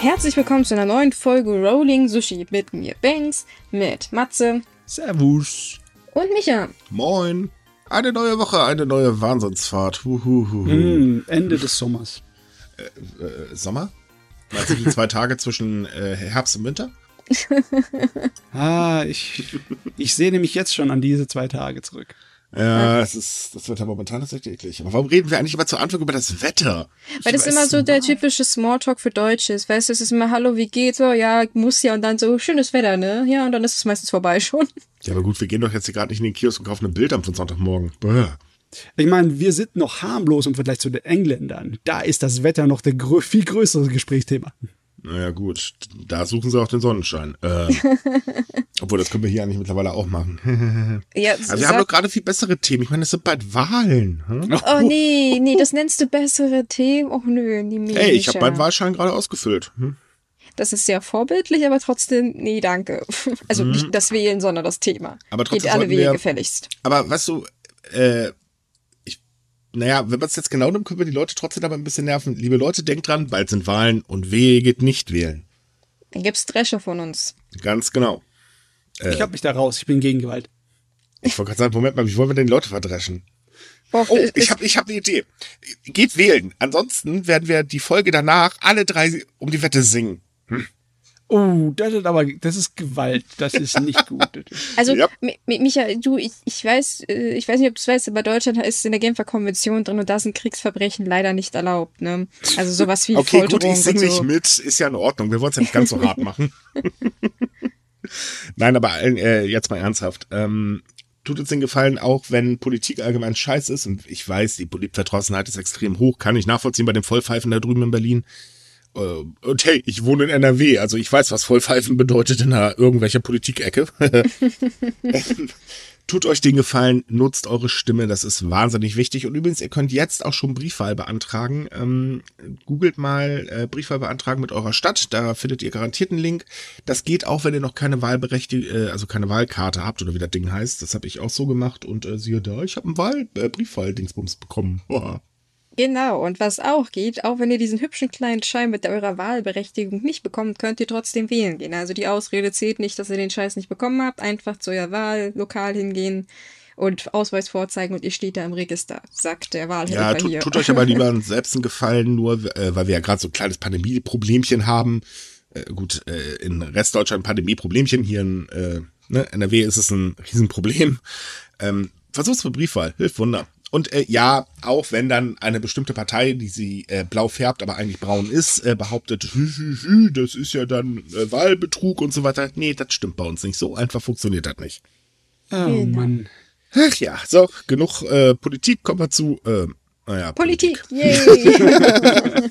Herzlich willkommen zu einer neuen Folge Rolling Sushi mit mir, Banks, mit Matze Servus. und Micha. Moin. Eine neue Woche, eine neue Wahnsinnsfahrt. Huhuhuhu. Mm, Ende des Sommers. Äh, Sommer? Meinst du die zwei Tage zwischen äh, Herbst und Winter? Ah, ich, ich sehne mich jetzt schon an diese zwei Tage zurück. Ja, das ist, das wird ja momentan tatsächlich eklig. Aber warum reden wir eigentlich immer zu Anfang über das Wetter? Weil das immer so der typische Smalltalk für Deutsche ist. Weißt du, es ist immer Hallo, wie geht's? So, ja, muss ja. Und dann so, schönes Wetter, ne? Ja, und dann ist es meistens vorbei schon. Ja, aber gut, wir gehen doch jetzt hier gerade nicht in den Kiosk und kaufen ein Bild am Sonntagmorgen. Bäh. Ich meine, wir sind noch harmlos im Vergleich zu den Engländern. Da ist das Wetter noch der grö viel größere Gesprächsthema. Naja, gut. Da suchen sie auch den Sonnenschein. Äh, obwohl, das können wir hier eigentlich mittlerweile auch machen. Ja, Also wir haben doch gerade viel bessere Themen. Ich meine, es sind bald Wahlen. Hm? Oh nee, nee, das nennst du bessere Themen? Och nö, die Micha. Ey, ich habe meinen Wahlschein gerade ausgefüllt. Hm? Das ist sehr vorbildlich, aber trotzdem, nee, danke. Also nicht das Wählen, sondern das Thema. Aber trotzdem Geht alle Wege wir- gefälligst. Aber weißt du, äh, naja, wenn man es jetzt genau nimmt, können wir die Leute trotzdem aber ein bisschen nerven. Liebe Leute, denkt dran, bald sind Wahlen und wehe geht nicht wählen. Dann gibt's Dresche von uns. Ganz genau. Ich hab mich da raus, ich bin gegen Gewalt. Ich wollte gerade sagen, Moment mal, wie wollen wir denn die Leute verdreschen? Boah, Oh, ich habe ich hab eine Idee. Geht wählen. Ansonsten werden wir die Folge danach alle drei um die Wette singen. Oh, das ist aber, das ist Gewalt. Das ist nicht gut. Also, Ja. Mi- Mi- Micha, du, ich, ich weiß, äh, ich weiß nicht, ob du es weißt, aber Deutschland ist in der Genfer Konvention drin und da sind Kriegsverbrechen leider nicht erlaubt, ne? Also sowas wie Okay, Folterung gut, ich singe und nicht so. mit, ist ja in Ordnung. Wir wollen es ja nicht ganz so hart machen. Nein, aber äh, jetzt mal ernsthaft. Ähm, tut uns den Gefallen, auch wenn Politik allgemein scheiß ist, und ich weiß, die Politverdrossenheit ist extrem hoch, kann ich nachvollziehen bei den Vollpfeifen da drüben in Berlin. Äh, Und hey, ich wohne in NRW, also ich weiß, was Vollpfeifen bedeutet in einer irgendwelcher Politikecke. Tut euch den Gefallen, nutzt eure Stimme, das ist wahnsinnig wichtig. Und übrigens, ihr könnt jetzt auch schon Briefwahl beantragen. Ähm, googelt mal äh, Briefwahl beantragen mit eurer Stadt, da findet ihr garantiert einen Link. Das geht auch, wenn ihr noch keine Wahlberechtigung, äh, also keine Wahlkarte habt oder wie das Ding heißt. Das habe ich auch so gemacht und äh, siehe da, ich habe einen Wahl äh, Briefwahl-Dingsbums bekommen. Boah. Genau, und was auch geht, auch wenn ihr diesen hübschen kleinen Schein mit eurer Wahlberechtigung nicht bekommt, könnt ihr trotzdem wählen gehen. Also die Ausrede zählt nicht, dass ihr den Scheiß nicht bekommen habt. Einfach zu euer Wahllokal hingehen und Ausweis vorzeigen und ihr steht da im Register, sagt der Wahlhelfer Ja, tut, hier. tut euch aber lieber selbst einen Gefallen, nur äh, weil wir ja gerade so ein kleines Pandemie-Problemchen haben. Äh, gut, äh, in Restdeutschland Pandemie-Problemchen, hier in äh, ne, NRW ist es ein Riesenproblem. Ähm, versuch's mit Briefwahl, hilft Wunder. Und äh, ja, auch wenn dann eine bestimmte Partei, die sie äh, blau färbt, aber eigentlich braun ist, äh, behauptet, hü, hü, hü, das ist ja dann äh, Wahlbetrug und so weiter. Nee, das stimmt bei uns nicht. So einfach funktioniert das nicht. Oh. Mann. Ach ja, so, genug äh, Politik, kommen wir zu, äh, naja, Politik, yay!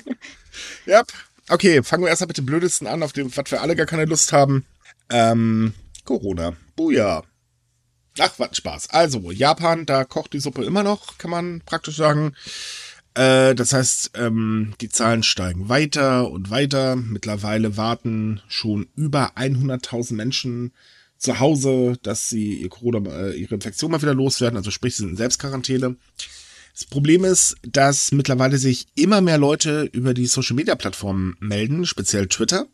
Ja, okay, fangen wir erstmal mit dem Blödesten an, auf dem, was wir alle gar keine Lust haben. Ähm, Corona. Buja. Ach, was Spaß. Also, Japan, da kocht die Suppe immer noch, kann man praktisch sagen. Äh, das heißt, ähm, die Zahlen steigen weiter und weiter. Mittlerweile warten schon über 100.000 Menschen zu Hause, dass sie ihr Corona, äh, ihre Infektion mal wieder loswerden. Also sprich, sie sind in Selbstquarantäne. Das Problem ist, dass mittlerweile sich immer mehr Leute über die Social-Media-Plattformen melden, speziell Twitter,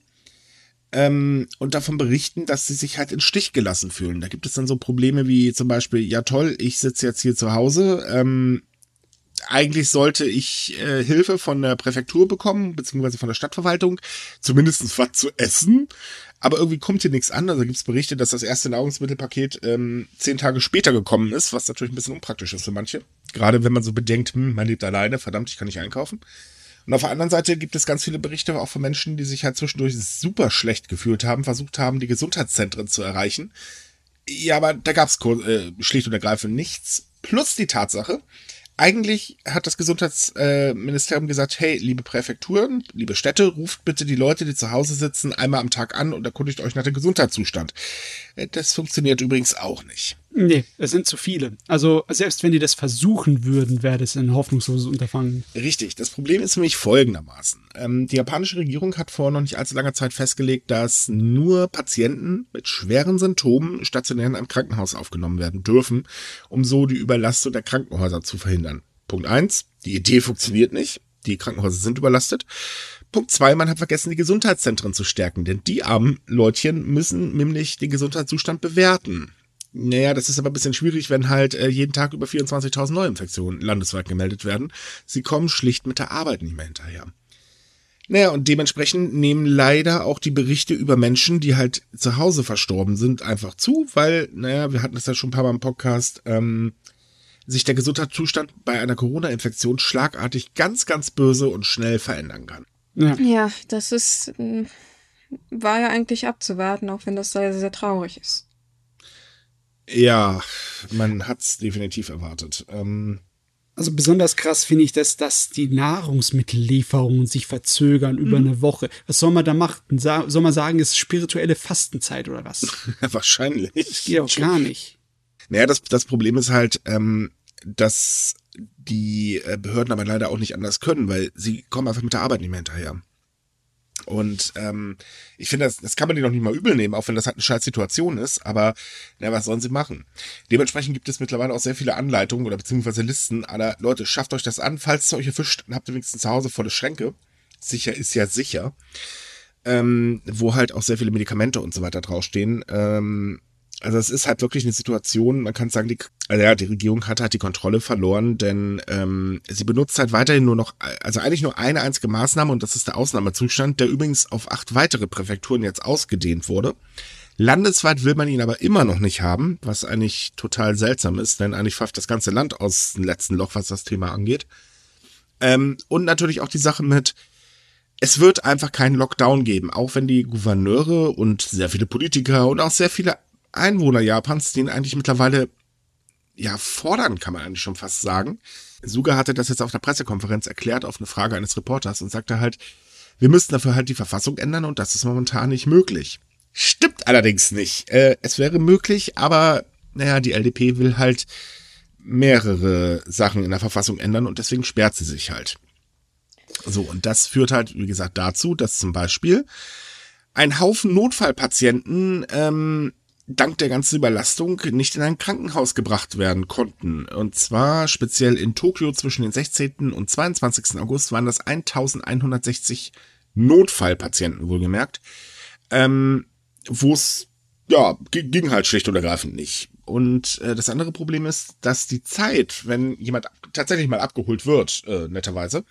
ähm, und davon berichten, dass sie sich halt in Stich gelassen fühlen. Da gibt es dann so Probleme wie zum Beispiel, ja toll, ich sitze jetzt hier zu Hause, ähm, eigentlich sollte ich äh, Hilfe von der Präfektur bekommen, beziehungsweise von der Stadtverwaltung, zumindest was zu essen. Aber irgendwie kommt hier nichts an. Also gibt es Berichte, dass das erste Nahrungsmittelpaket ähm, zehn Tage später gekommen ist, was natürlich ein bisschen unpraktisch ist für manche. Gerade wenn man so bedenkt, hm, man lebt alleine, verdammt, ich kann nicht einkaufen. Und auf der anderen Seite gibt es ganz viele Berichte auch von Menschen, die sich halt zwischendurch super schlecht gefühlt haben, versucht haben, die Gesundheitszentren zu erreichen. Ja, aber da gab es äh, schlicht und ergreifend nichts. Plus die Tatsache, eigentlich hat das Gesundheitsministerium gesagt, hey, liebe Präfekturen, liebe Städte, ruft bitte die Leute, die zu Hause sitzen, einmal am Tag an und erkundigt euch nach dem Gesundheitszustand. Äh, Das funktioniert übrigens auch nicht. Nee, es sind zu viele. Also, selbst wenn die das versuchen würden, wäre das ein hoffnungsloses Unterfangen. Richtig. Das Problem ist nämlich folgendermaßen. Ähm, die japanische Regierung hat vor noch nicht allzu langer Zeit festgelegt, dass nur Patienten mit schweren Symptomen stationär in einem Krankenhaus aufgenommen werden dürfen, um so die Überlastung der Krankenhäuser zu verhindern. Punkt eins: Die Idee funktioniert nicht. Die Krankenhäuser sind überlastet. Punkt zwei, man hat vergessen, die Gesundheitszentren zu stärken, denn die armen Leutchen müssen nämlich den Gesundheitszustand bewerten. Naja, das ist aber ein bisschen schwierig, wenn halt äh, jeden Tag über 24.000 Neuinfektionen landesweit gemeldet werden. Sie kommen schlicht mit der Arbeit nicht mehr hinterher. Naja, und dementsprechend nehmen leider auch die Berichte über Menschen, die halt zu Hause verstorben sind, einfach zu, weil, naja, wir hatten das ja schon ein paar Mal im Podcast, ähm, sich der Gesundheitszustand bei einer Corona-Infektion schlagartig ganz, ganz böse und schnell verändern kann. Ja, ja das ist, äh, war ja eigentlich abzuwarten, auch wenn das sehr, sehr traurig ist. Ja, man hat's definitiv erwartet. Ähm, also besonders krass finde ich, dass, dass die Nahrungsmittellieferungen sich verzögern über mhm. eine Woche. Was soll man da machen? soll man sagen, es ist spirituelle Fastenzeit oder was? Wahrscheinlich. Das geht auch gar nicht. Naja, das, das Problem ist halt, ähm, dass die äh, Behörden aber leider auch nicht anders können, weil sie kommen einfach mit der Arbeit nicht mehr hinterher. Und ähm, ich finde, das, das kann man dir noch nicht mal übel nehmen, auch wenn das halt eine scheiß Situation ist. Aber na, was sollen sie machen? Dementsprechend gibt es mittlerweile auch sehr viele Anleitungen oder beziehungsweise Listen aller Leute, schafft euch das an. Falls es euch erwischt, dann habt ihr wenigstens zu Hause volle Schränke. Sicher ist ja sicher. Ähm, wo halt auch sehr viele Medikamente und so weiter draufstehen. Ähm, also es ist halt wirklich eine Situation, man kann sagen, die, also ja, die Regierung hat halt die Kontrolle verloren, denn ähm, sie benutzt halt weiterhin nur noch, also eigentlich nur eine einzige Maßnahme und das ist der Ausnahmezustand, der übrigens auf acht weitere Präfekturen jetzt ausgedehnt wurde. Landesweit will man ihn aber immer noch nicht haben, was eigentlich total seltsam ist, denn eigentlich pfeift das ganze Land aus dem letzten Loch, was das Thema angeht. Ähm, und natürlich auch die Sache mit, es wird einfach keinen Lockdown geben, auch wenn die Gouverneure und sehr viele Politiker und auch sehr viele Einwohner Japans den eigentlich mittlerweile ja fordern, kann man eigentlich schon fast sagen. Suga hatte das jetzt auf der Pressekonferenz erklärt auf eine Frage eines Reporters und sagte halt, wir müssten dafür halt die Verfassung ändern und das ist momentan nicht möglich. Stimmt allerdings nicht. Äh, es wäre möglich, aber naja, die LDP will halt mehrere Sachen in der Verfassung ändern und deswegen sperrt sie sich halt. So, und das führt halt, wie gesagt, dazu, dass zum Beispiel ein Haufen Notfallpatienten ähm, dank der ganzen Überlastung nicht in ein Krankenhaus gebracht werden konnten. Und zwar speziell in Tokio zwischen den 16. und 22. August waren das 1160 Notfallpatienten, wohlgemerkt, ähm, wo es ja, ging halt schlicht und ergreifend nicht. Und äh, das andere Problem ist, dass die Zeit, wenn jemand tatsächlich mal abgeholt wird, äh, netterweise,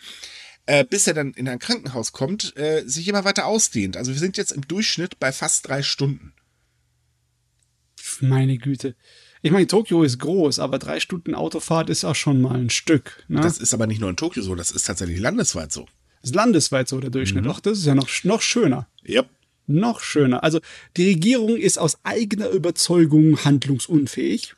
äh, bis er dann in ein Krankenhaus kommt, äh, sich immer weiter ausdehnt. Also wir sind jetzt im Durchschnitt bei fast drei Stunden. Meine Güte. Ich meine, Tokio ist groß, aber drei Stunden Autofahrt ist auch schon mal ein Stück. Ne? Das ist aber nicht nur in Tokio so, das ist tatsächlich landesweit so. Das ist landesweit so der Durchschnitt. Mhm. Doch, das ist ja noch, noch schöner. Yep. Noch schöner. Also die Regierung ist aus eigener Überzeugung handlungsunfähig.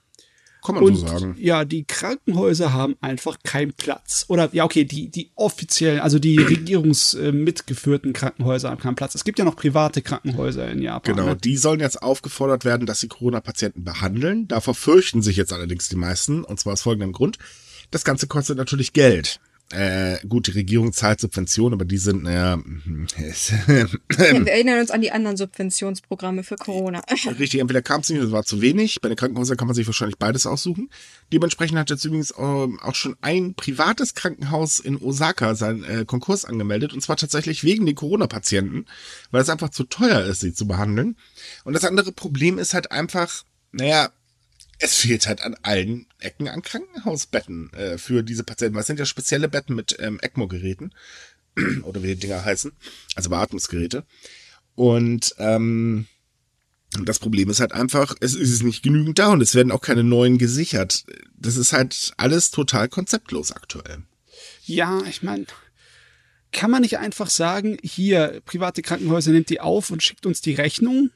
Kann man und, so sagen. Ja, die Krankenhäuser haben einfach keinen Platz. Oder ja, okay, die, die offiziellen, also die regierungsmitgeführten äh, Krankenhäuser haben keinen Platz. Es gibt ja noch private Krankenhäuser in Japan. Genau, ne? die sollen jetzt aufgefordert werden, dass sie Corona-Patienten behandeln. Davor fürchten sich jetzt allerdings die meisten, und zwar aus folgendem Grund. Das Ganze kostet natürlich Geld. Äh, gut, die Regierung zahlt Subventionen, aber die sind, naja. ja, wir erinnern uns an die anderen Subventionsprogramme für Corona. Richtig, entweder kam es nicht, das war zu wenig. Bei den Krankenhäusern kann man sich wahrscheinlich beides aussuchen. Dementsprechend hat jetzt übrigens ähm, auch schon ein privates Krankenhaus in Osaka seinen äh, Konkurs angemeldet. Und zwar tatsächlich wegen den Corona-Patienten, weil es einfach zu teuer ist, sie zu behandeln. Und das andere Problem ist halt einfach, naja, es fehlt halt an allen Ecken an Krankenhausbetten äh, für diese Patienten. Was sind ja spezielle Betten mit ähm, ECMO-Geräten oder wie die Dinger heißen, also Beatmungsgeräte. Und ähm, das Problem ist halt einfach, es ist nicht genügend da und es werden auch keine neuen gesichert. Das ist halt alles total konzeptlos aktuell. Ja, ich meine, kann man nicht einfach sagen, hier, private Krankenhäuser nimmt die auf und schickt uns die Rechnung?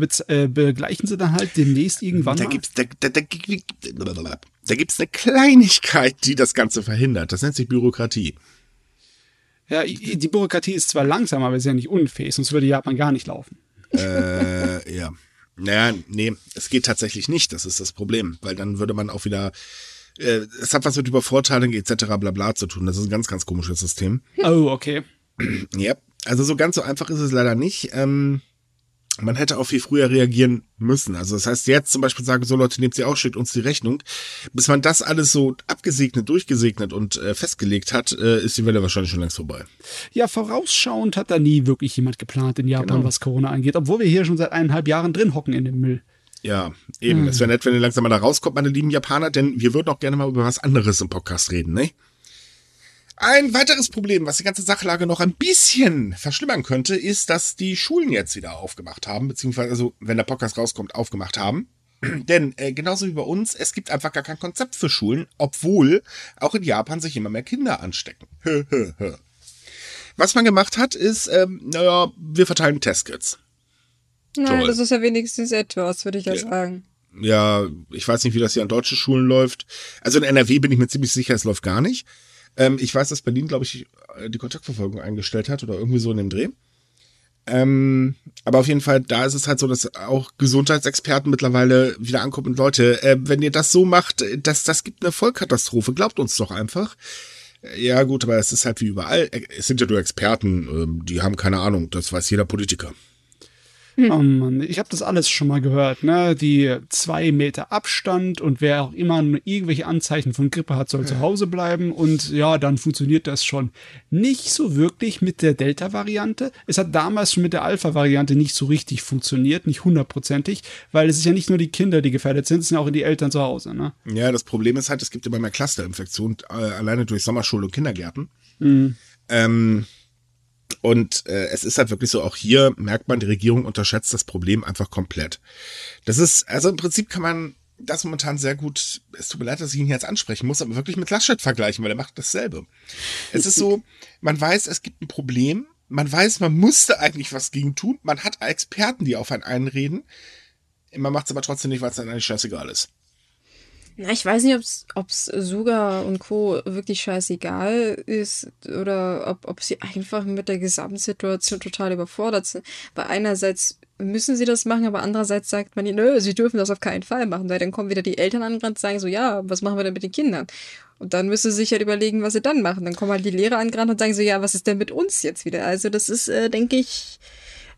Wir äh, begleichen sie dann halt demnächst irgendwann. Da gibt es da, da, da, da gibt's eine Kleinigkeit, die das Ganze verhindert. Das nennt sich Bürokratie. Ja, die Bürokratie ist zwar langsam, aber ist ja nicht unfähig, sonst würde Japan gar nicht laufen. Äh, ja. Naja, nee, es geht tatsächlich nicht, das ist das Problem, weil dann würde man auch wieder, äh, es hat was mit Übervorteilung etc. bla bla zu tun. Das ist ein ganz, ganz komisches System. Oh, okay. ja, also so ganz so einfach ist es leider nicht. Ähm, man hätte auch viel früher reagieren müssen. Also das heißt, jetzt zum Beispiel sagen, so Leute, nehmt sie auch, schickt uns die Rechnung. Bis man das alles so abgesegnet, durchgesegnet und äh, festgelegt hat, äh, ist die Welle wahrscheinlich schon längst vorbei. Ja, vorausschauend hat da nie wirklich jemand geplant in Japan, Genau. was Corona angeht, obwohl wir hier schon seit eineinhalb Jahren drin hocken in dem Müll. Ja, eben. Es wäre nett, wenn ihr langsam mal da rauskommt, meine lieben Japaner, denn wir würden auch gerne mal über was anderes im Podcast reden, ne? Ein weiteres Problem, was die ganze Sachlage noch ein bisschen verschlimmern könnte, ist, dass die Schulen jetzt wieder aufgemacht haben, beziehungsweise, also, wenn der Podcast rauskommt, aufgemacht haben. Denn äh, genauso wie bei uns, es gibt einfach gar kein Konzept für Schulen, obwohl auch in Japan sich immer mehr Kinder anstecken. Was man gemacht hat, ist, ähm, naja, wir verteilen Testkits. Nein, Toll. das ist ja wenigstens etwas, würde ich ja, Ja. sagen. Ja, ich weiß nicht, wie das hier an deutschen Schulen läuft. Also in NRW bin ich mir ziemlich sicher, es läuft gar nicht. Ähm, ich weiß, dass Berlin, glaube ich, äh, die Kontaktverfolgung eingestellt hat oder irgendwie so in dem Dreh. Ähm, aber auf jeden Fall, da ist es halt so, dass auch Gesundheitsexperten mittlerweile wieder ankommen und Leute, äh, wenn ihr das so macht, äh, das, das gibt eine Vollkatastrophe, glaubt uns doch einfach. Äh, Ja gut, aber es ist halt wie überall. Es sind ja nur Experten, ähm, die haben keine Ahnung, das weiß jeder Politiker. Oh Mann, ich habe das alles schon mal gehört, ne? Die zwei Meter Abstand und wer auch immer irgendwelche Anzeichen von Grippe hat, soll zu Hause bleiben und ja, dann funktioniert das schon. Nicht so wirklich mit der Delta-Variante. Es hat damals schon mit der Alpha-Variante nicht so richtig funktioniert, nicht hundertprozentig, weil es ist ja nicht nur die Kinder, die gefährdet sind, es sind auch die Eltern zu Hause, ne? Ja, das Problem ist halt, es gibt immer mehr Clusterinfektionen, äh, alleine durch Sommerschulen und Kindergärten. Ähm, und äh, es ist halt wirklich so, auch hier merkt man, die Regierung unterschätzt das Problem einfach komplett. Das ist, also im Prinzip kann man das momentan sehr gut, es tut mir leid, dass ich ihn jetzt ansprechen muss, aber wirklich mit Laschet vergleichen, weil er macht dasselbe. Es ist so, man weiß, es gibt ein Problem, man weiß, man musste eigentlich was gegen tun, man hat Experten, die auf einen einreden, man macht es aber trotzdem nicht, weil es dann eigentlich scheißegal ist. Na, ich weiß nicht, ob's ob's Suga und Co. wirklich scheißegal ist oder ob, ob sie einfach mit der Gesamtsituation total überfordert sind. Weil einerseits müssen sie das machen, aber andererseits sagt man ihnen, nö, sie dürfen das auf keinen Fall machen, weil dann kommen wieder die Eltern an und sagen so, ja, was machen wir denn mit den Kindern? Und dann müssen sie sich halt überlegen, was sie dann machen. Dann kommen halt die Lehrer angerannt und sagen so, ja, was ist denn mit uns jetzt wieder? Also das ist, äh, denke ich,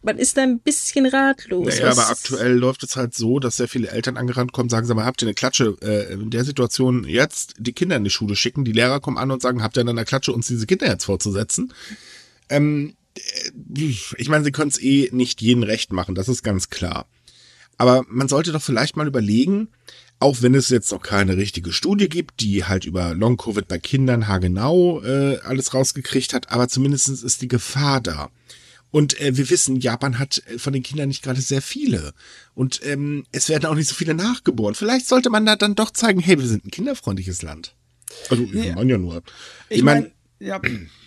man ist da ein bisschen ratlos. Naja, aber aktuell läuft es halt so, dass sehr viele Eltern angerannt kommen, sagen, sag mal, habt ihr eine Klatsche? Äh, in der Situation jetzt die Kinder in die Schule schicken, die Lehrer kommen an und sagen, habt ihr in einer Klatsche uns diese Kinder jetzt vorzusetzen? Ähm, äh, ich meine, sie können es eh nicht jedem recht machen, das ist ganz klar. Aber man sollte doch vielleicht mal überlegen, auch wenn es jetzt noch keine richtige Studie gibt, die halt über Long-Covid bei Kindern haargenau äh, alles rausgekriegt hat, aber zumindest ist die Gefahr da. Und äh, wir wissen, Japan hat äh, von den Kindern nicht gerade sehr viele. Und ähm, es werden auch nicht so viele nachgeboren. Vielleicht sollte man da dann doch zeigen, hey, wir sind ein kinderfreundliches Land. Also, ich meine ja nur. Ich meine, ja,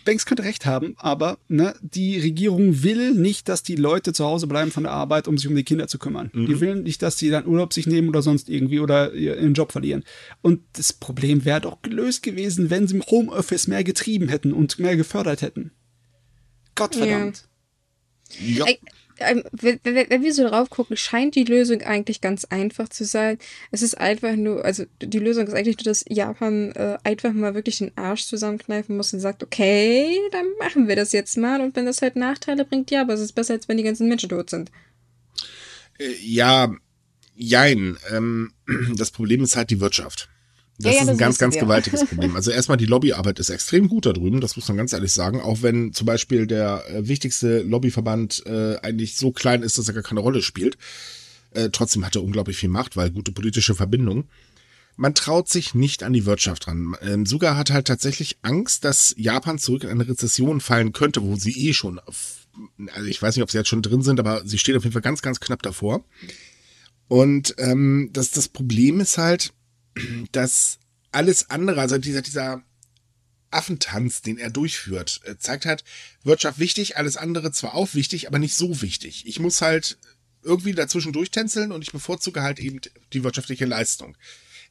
Banks könnte recht haben, aber ne, die Regierung will nicht, dass die Leute zu Hause bleiben von der Arbeit, um sich um die Kinder zu kümmern. Die will nicht, dass die dann Urlaub sich nehmen oder sonst irgendwie oder ihren Job verlieren. Und das Problem wäre doch gelöst gewesen, wenn sie im Homeoffice mehr getrieben hätten und mehr gefördert hätten. Gottverdammt. ja, Ey, ähm, wenn wir so drauf gucken, scheint die Lösung eigentlich ganz einfach zu sein. Es ist einfach nur, also die Lösung ist eigentlich nur, dass Japan äh, einfach mal wirklich den Arsch zusammenkneifen muss und sagt, okay, dann machen wir das jetzt mal. Und wenn das halt Nachteile bringt, ja, aber es ist besser, als wenn die ganzen Menschen tot sind. äh, ja, jein. Ähm, das Problem ist halt die Wirtschaft. Das Ja, ja, ist ein das ganz, wissen ganz wir. gewaltiges Problem. Also erstmal die Lobbyarbeit ist extrem gut da drüben, das muss man ganz ehrlich sagen. Auch wenn zum Beispiel der äh, wichtigste Lobbyverband äh, eigentlich so klein ist, dass er gar keine Rolle spielt. Äh, trotzdem hat er unglaublich viel Macht, weil gute politische Verbindung. Man traut sich nicht an die Wirtschaft ran. Ähm, Suga hat halt tatsächlich Angst, dass Japan zurück in eine Rezession fallen könnte, wo sie eh schon, auf, also ich weiß nicht, ob sie jetzt schon drin sind, aber sie steht auf jeden Fall ganz, ganz knapp davor. Und ähm, das, das Problem ist halt, dass alles andere, also dieser, dieser Affentanz, den er durchführt, äh, zeigt halt, Wirtschaft wichtig, alles andere zwar auch wichtig, aber nicht so wichtig. Ich muss halt irgendwie dazwischen durchtänzeln und ich bevorzuge halt eben die wirtschaftliche Leistung.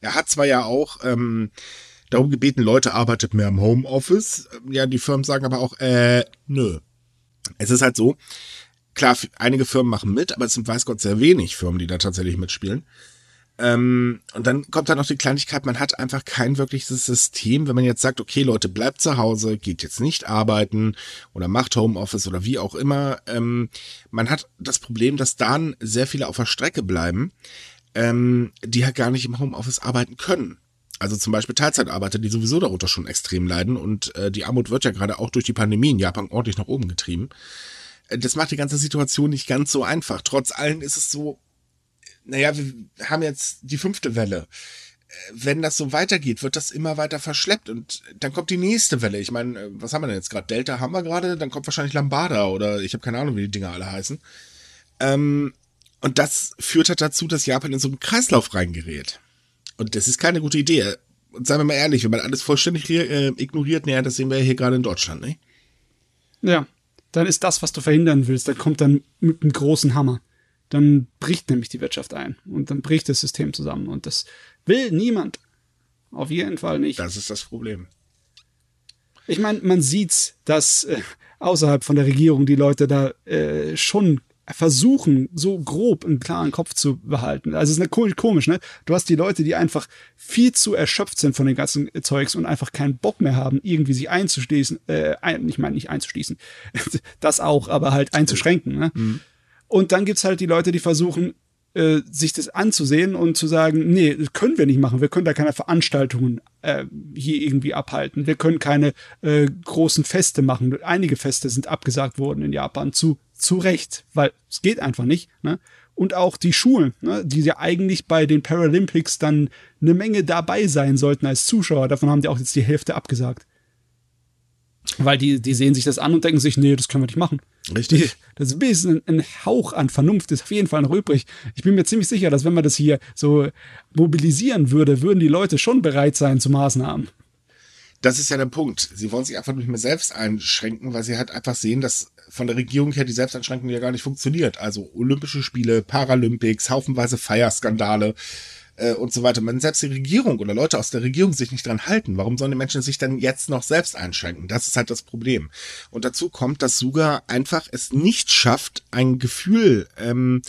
Er hat zwar ja auch ähm, darum gebeten, Leute arbeitet mehr im Homeoffice. Ja, die Firmen sagen aber auch, äh, nö. Es ist halt so, klar, einige Firmen machen mit, aber es sind weiß Gott sehr wenig Firmen, die da tatsächlich mitspielen. Ähm, und dann kommt da noch die Kleinigkeit, man hat einfach kein wirkliches System, wenn man jetzt sagt, okay Leute, bleibt zu Hause, geht jetzt nicht arbeiten oder macht Homeoffice oder wie auch immer. Ähm, man hat das Problem, dass dann sehr viele auf der Strecke bleiben, ähm, die halt gar nicht im Homeoffice arbeiten können. Also zum Beispiel Teilzeitarbeiter, die sowieso darunter schon extrem leiden und äh, die Armut wird ja gerade auch durch die Pandemie in Japan ordentlich nach oben getrieben. Äh, das macht die ganze Situation nicht ganz so einfach. Trotz allem ist es so, naja, wir haben jetzt die fünfte Welle. Wenn das so weitergeht, wird das immer weiter verschleppt und dann kommt die nächste Welle. Ich meine, was haben wir denn jetzt gerade? Delta haben wir gerade, dann kommt wahrscheinlich Lambada oder ich habe keine Ahnung, wie die Dinger alle heißen. Ähm, und das führt halt dazu, dass Japan in so einen Kreislauf reingerät. Und das ist keine gute Idee. Und seien wir mal ehrlich, wenn man alles vollständig äh, ignoriert, naja, das sehen wir ja hier gerade in Deutschland, ne? Ja, dann ist das, was du verhindern willst, dann kommt dann mit einem großen Hammer dann bricht nämlich die Wirtschaft ein und dann bricht das System zusammen und das will niemand. Auf jeden Fall nicht. Das ist das Problem. Ich meine, man sieht's, dass äh, außerhalb von der Regierung die Leute da äh, schon versuchen, so grob einen klaren Kopf zu behalten. Also es ist eine komisch, ne? Du hast die Leute, die einfach viel zu erschöpft sind von den ganzen Zeugs und einfach keinen Bock mehr haben, irgendwie sich einzuschließen, äh, ein, ich meine nicht einzuschließen, das auch, aber halt einzuschränken, ne? Mhm. Und dann gibt's halt die Leute, die versuchen, äh, sich das anzusehen und zu sagen, nee, das können wir nicht machen. Wir können da keine Veranstaltungen äh, hier irgendwie abhalten. Wir können keine äh, großen Feste machen. Einige Feste sind abgesagt worden in Japan zu, zu Recht, weil es geht einfach nicht. Ne? Und auch die Schulen, ne, die ja eigentlich bei den Paralympics dann eine Menge dabei sein sollten als Zuschauer. Davon haben die auch jetzt die Hälfte abgesagt. Weil die, die sehen sich das an und denken sich, nee, das können wir nicht machen. Richtig. Das ist ein bisschen ein Hauch an Vernunft ist auf jeden Fall noch übrig. Ich bin mir ziemlich sicher, dass wenn man das hier so mobilisieren würde, würden die Leute schon bereit sein zu Maßnahmen. Das ist ja der Punkt. Sie wollen sich einfach nicht mehr selbst einschränken, weil sie halt einfach sehen, dass von der Regierung her die Selbsteinschränkung ja gar nicht funktioniert. Also Olympische Spiele, Paralympics, haufenweise Feierskandale, äh, und so weiter. Wenn selbst die Regierung oder Leute aus der Regierung sich nicht dran halten, warum sollen die Menschen sich dann jetzt noch selbst einschränken? Das ist halt das Problem. Und dazu kommt, dass Suga einfach es nicht schafft, ein Gefühl ähm,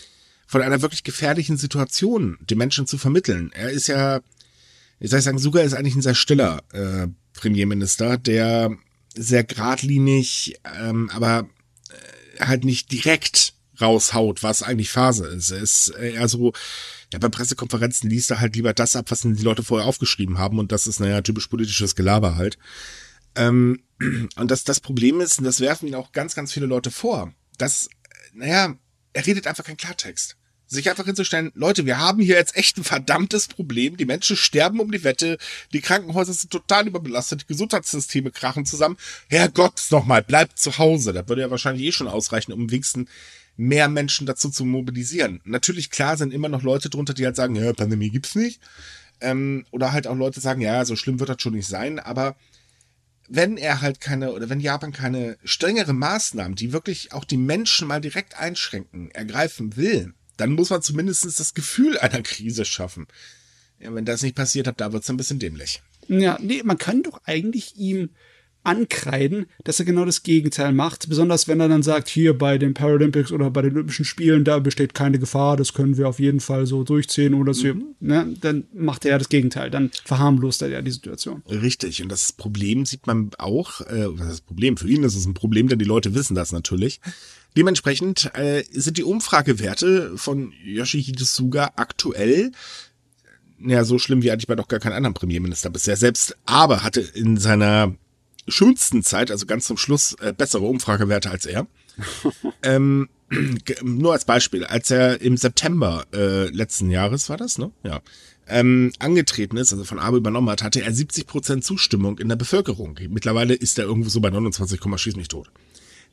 von einer wirklich gefährlichen Situation den Menschen zu vermitteln. Er ist ja, wie soll ich sagen, Suga ist eigentlich ein sehr stiller äh, Premierminister, der sehr geradlinig, ähm, aber äh, halt nicht direkt raushaut, was eigentlich Phase ist. Er ist eher so, ja, bei Pressekonferenzen liest er halt lieber das ab, was die Leute vorher aufgeschrieben haben und das ist, naja, typisch politisches Gelaber halt. Ähm, und das, das Problem ist, und das werfen ihn auch ganz, ganz viele Leute vor, dass, naja, er redet einfach kein Klartext. Sich einfach hinzustellen, Leute, wir haben hier jetzt echt ein verdammtes Problem. Die Menschen sterben um die Wette, die Krankenhäuser sind total überbelastet, die Gesundheitssysteme krachen zusammen. Herrgott, nochmal, bleibt zu Hause. Das würde ja wahrscheinlich eh schon ausreichen, um wenigstens mehr Menschen dazu zu mobilisieren. Natürlich, klar, sind immer noch Leute drunter, die halt sagen, ja, Pandemie gibt's nicht. Ähm, oder halt auch Leute sagen, ja, so schlimm wird das schon nicht sein, aber wenn er halt keine, oder wenn Japan keine strengere Maßnahmen, die wirklich auch die Menschen mal direkt einschränken, ergreifen will, dann muss man zumindest das Gefühl einer Krise schaffen. Ja, wenn das nicht passiert hat, da wird's ein bisschen dämlich. Ja, nee, man kann doch eigentlich ihm ankreiden, dass er genau das Gegenteil macht. Besonders wenn er dann sagt, hier bei den Paralympics oder bei den Olympischen Spielen, da besteht keine Gefahr, das können wir auf jeden Fall so durchziehen oder so. Mhm. Ne, dann macht er ja das Gegenteil, dann verharmlost er ja die Situation. Richtig, und das Problem sieht man auch, äh, das Problem? Für ihn ist es ein Problem, denn die Leute wissen das natürlich. Dementsprechend äh, sind die Umfragewerte von Yoshihide Suga aktuell ja, so schlimm wie eigentlich bei doch gar keinem anderen Premierminister bisher. Selbst aber hatte in seiner schönsten Zeit, also ganz zum Schluss, äh, bessere Umfragewerte als er. ähm, nur als Beispiel, als er im September äh, letzten Jahres war das, ne? Ja. Ähm, angetreten ist, also von Abe übernommen hat, hatte er 70 Prozent Zustimmung in der Bevölkerung. Mittlerweile ist er irgendwo so bei 29, schieß mich tot.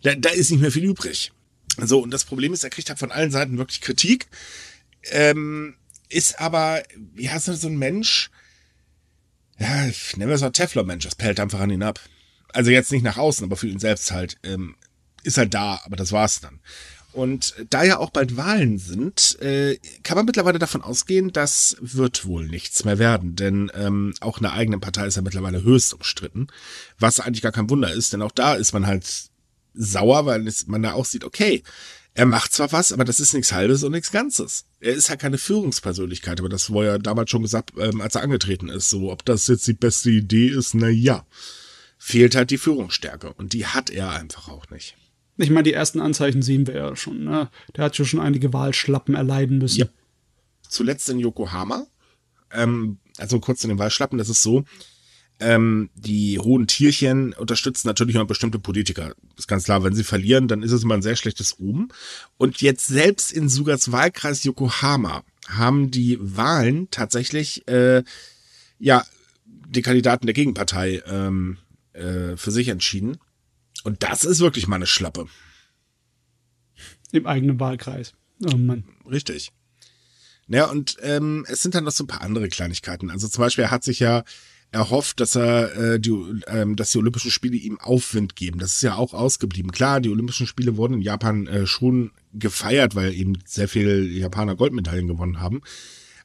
Da, da ist nicht mehr viel übrig. So, und das Problem ist, er kriegt halt von allen Seiten wirklich Kritik. Ähm, ist aber, wie heißt das, so ein Mensch, ja, nennen wir es mal Teflon-Mensch, das pellt einfach an ihn ab. Also jetzt nicht nach außen, aber für ihn selbst halt, ähm, ist halt da, aber das war's dann. Und da ja auch bald Wahlen sind, äh, kann man mittlerweile davon ausgehen, das wird wohl nichts mehr werden. Denn ähm, auch eine eigene Partei ist ja mittlerweile höchst umstritten. Was eigentlich gar kein Wunder ist, denn auch da ist man halt sauer, weil man da auch sieht, okay, er macht zwar was, aber das ist nichts Halbes und nichts Ganzes. Er ist halt keine Führungspersönlichkeit, aber das war ja damals schon gesagt, ähm, als er angetreten ist. So, ob das jetzt die beste Idee ist, na ja. Fehlt halt die Führungsstärke und die hat er einfach auch nicht. Ich meine, die ersten Anzeichen sehen wir ja schon. Ne? Der hat ja schon einige Wahlschlappen erleiden müssen. Ja. Zuletzt in Yokohama. Ähm, also kurz in den Wahlschlappen, das ist so, ähm, die hohen Tierchen unterstützen natürlich immer bestimmte Politiker. Ist ganz klar, wenn sie verlieren, dann ist es immer ein sehr schlechtes Ruhm. Und jetzt selbst in Sugas Wahlkreis Yokohama haben die Wahlen tatsächlich äh, ja die Kandidaten der Gegenpartei ähm, äh, für sich entschieden. Und das ist wirklich mal eine Schlappe. Im eigenen Wahlkreis. Oh Mann. Richtig. Ja, und ähm, es sind dann noch so ein paar andere Kleinigkeiten. Also zum Beispiel hat sich ja erhofft, dass er äh, die, ähm, dass die Olympischen Spiele ihm Aufwind geben. Das ist ja auch ausgeblieben. Klar, die Olympischen Spiele wurden in Japan äh, schon gefeiert, weil eben sehr viele Japaner Goldmedaillen gewonnen haben.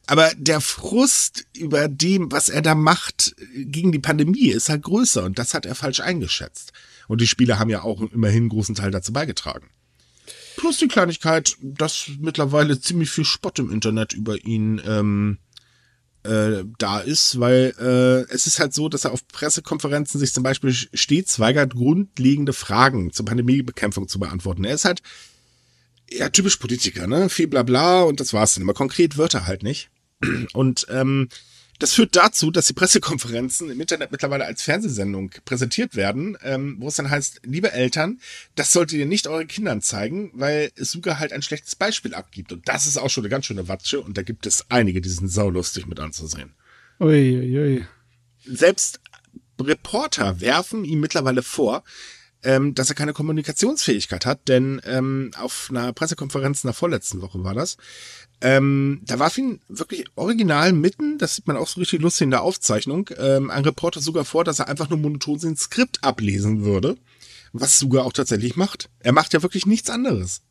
Aber der Frust über dem, was er da macht gegen die Pandemie, ist halt größer und das hat er falsch eingeschätzt. Und die Spiele haben ja auch immerhin einen großen Teil dazu beigetragen. Plus die Kleinigkeit, dass mittlerweile ziemlich viel Spott im Internet über ihn ähm, äh, da ist, weil äh, es ist halt so, dass er auf Pressekonferenzen sich zum Beispiel stets weigert, grundlegende Fragen zur Pandemiebekämpfung zu beantworten. Er ist halt ja typisch Politiker, ne? Viel Blabla und das war's dann. Aber konkret wird er halt nicht. Und ähm, das führt dazu, dass die Pressekonferenzen im Internet mittlerweile als Fernsehsendung präsentiert werden, ähm, wo es dann heißt, liebe Eltern, das solltet ihr nicht euren Kindern zeigen, weil Suga halt ein schlechtes Beispiel abgibt. Und das ist auch schon eine ganz schöne Watsche und da gibt es einige, die sind saulustig mit anzusehen. Uiuiui. Ui, ui. Selbst Reporter werfen ihm mittlerweile vor, ähm, dass er keine Kommunikationsfähigkeit hat, denn ähm, auf einer Pressekonferenz in der vorletzten Woche war das, ähm, da warf ihn wirklich original mitten, das sieht man auch so richtig lustig in der Aufzeichnung, ähm, ein Reporter sogar vor, dass er einfach nur monoton sein Skript ablesen würde, was sogar auch tatsächlich macht. Er macht ja wirklich nichts anderes.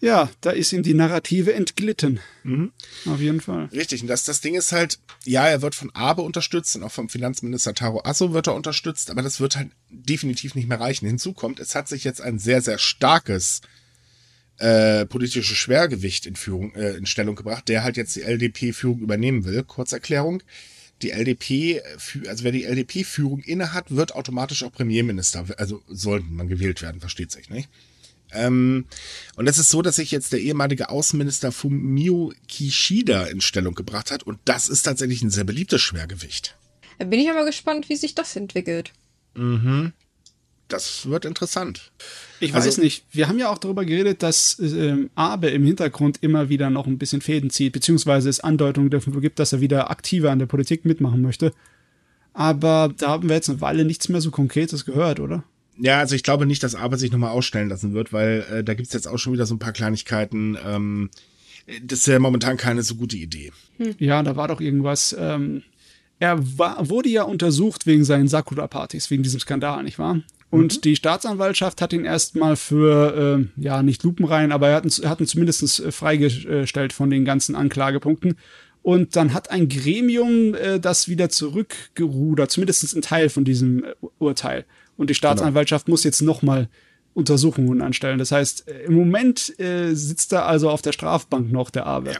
Ja, da ist ihm die Narrative entglitten. Mhm. Auf jeden Fall. Richtig. Und das, das Ding ist halt, ja, er wird von Abe unterstützt und auch vom Finanzminister Taro Asso wird er unterstützt, aber das wird halt definitiv nicht mehr reichen. Hinzu kommt, es hat sich jetzt ein sehr, sehr starkes äh, politisches Schwergewicht in Führung, äh, in Stellung gebracht, der halt jetzt die LDP-Führung übernehmen will. Kurzerklärung. Die LDP, also wer die LDP-Führung innehat, wird automatisch auch Premierminister, also sollten man gewählt werden, versteht sich, nicht? Ähm, und es ist so, dass sich jetzt der ehemalige Außenminister Fumio Kishida in Stellung gebracht hat und das ist tatsächlich ein sehr beliebtes Schwergewicht. Da bin ich aber gespannt, wie sich das entwickelt. Mhm. Das wird interessant. Ich also, weiß nicht. Wir haben ja auch darüber geredet, dass ähm, Abe im Hintergrund immer wieder noch ein bisschen Fäden zieht, beziehungsweise es Andeutungen dafür gibt, dass er wieder aktiver an der Politik mitmachen möchte. Aber da haben wir jetzt eine Weile nichts mehr so Konkretes gehört, oder? Ja, also ich glaube nicht, dass Abe sich nochmal ausstellen lassen wird, weil äh, da gibt's jetzt auch schon wieder so ein paar Kleinigkeiten. Ähm, das ist ja momentan keine so gute Idee. Hm. Ja, da war doch irgendwas. Ähm, er war, wurde ja untersucht wegen seinen Sakura-Partys, wegen diesem Skandal, nicht wahr? Und mhm. die Staatsanwaltschaft hat ihn erstmal für, äh, ja, nicht lupenrein, aber er hat ihn, hat ihn zumindest äh, freigestellt von den ganzen Anklagepunkten. Und dann hat ein Gremium äh, das wieder zurückgerudert, zumindest ein Teil von diesem äh, Urteil. Und die. Staatsanwaltschaft genau. muss jetzt nochmal Untersuchungen anstellen. Das heißt, äh, im Moment äh, sitzt er also auf der Strafbank noch, der Abe. Ja.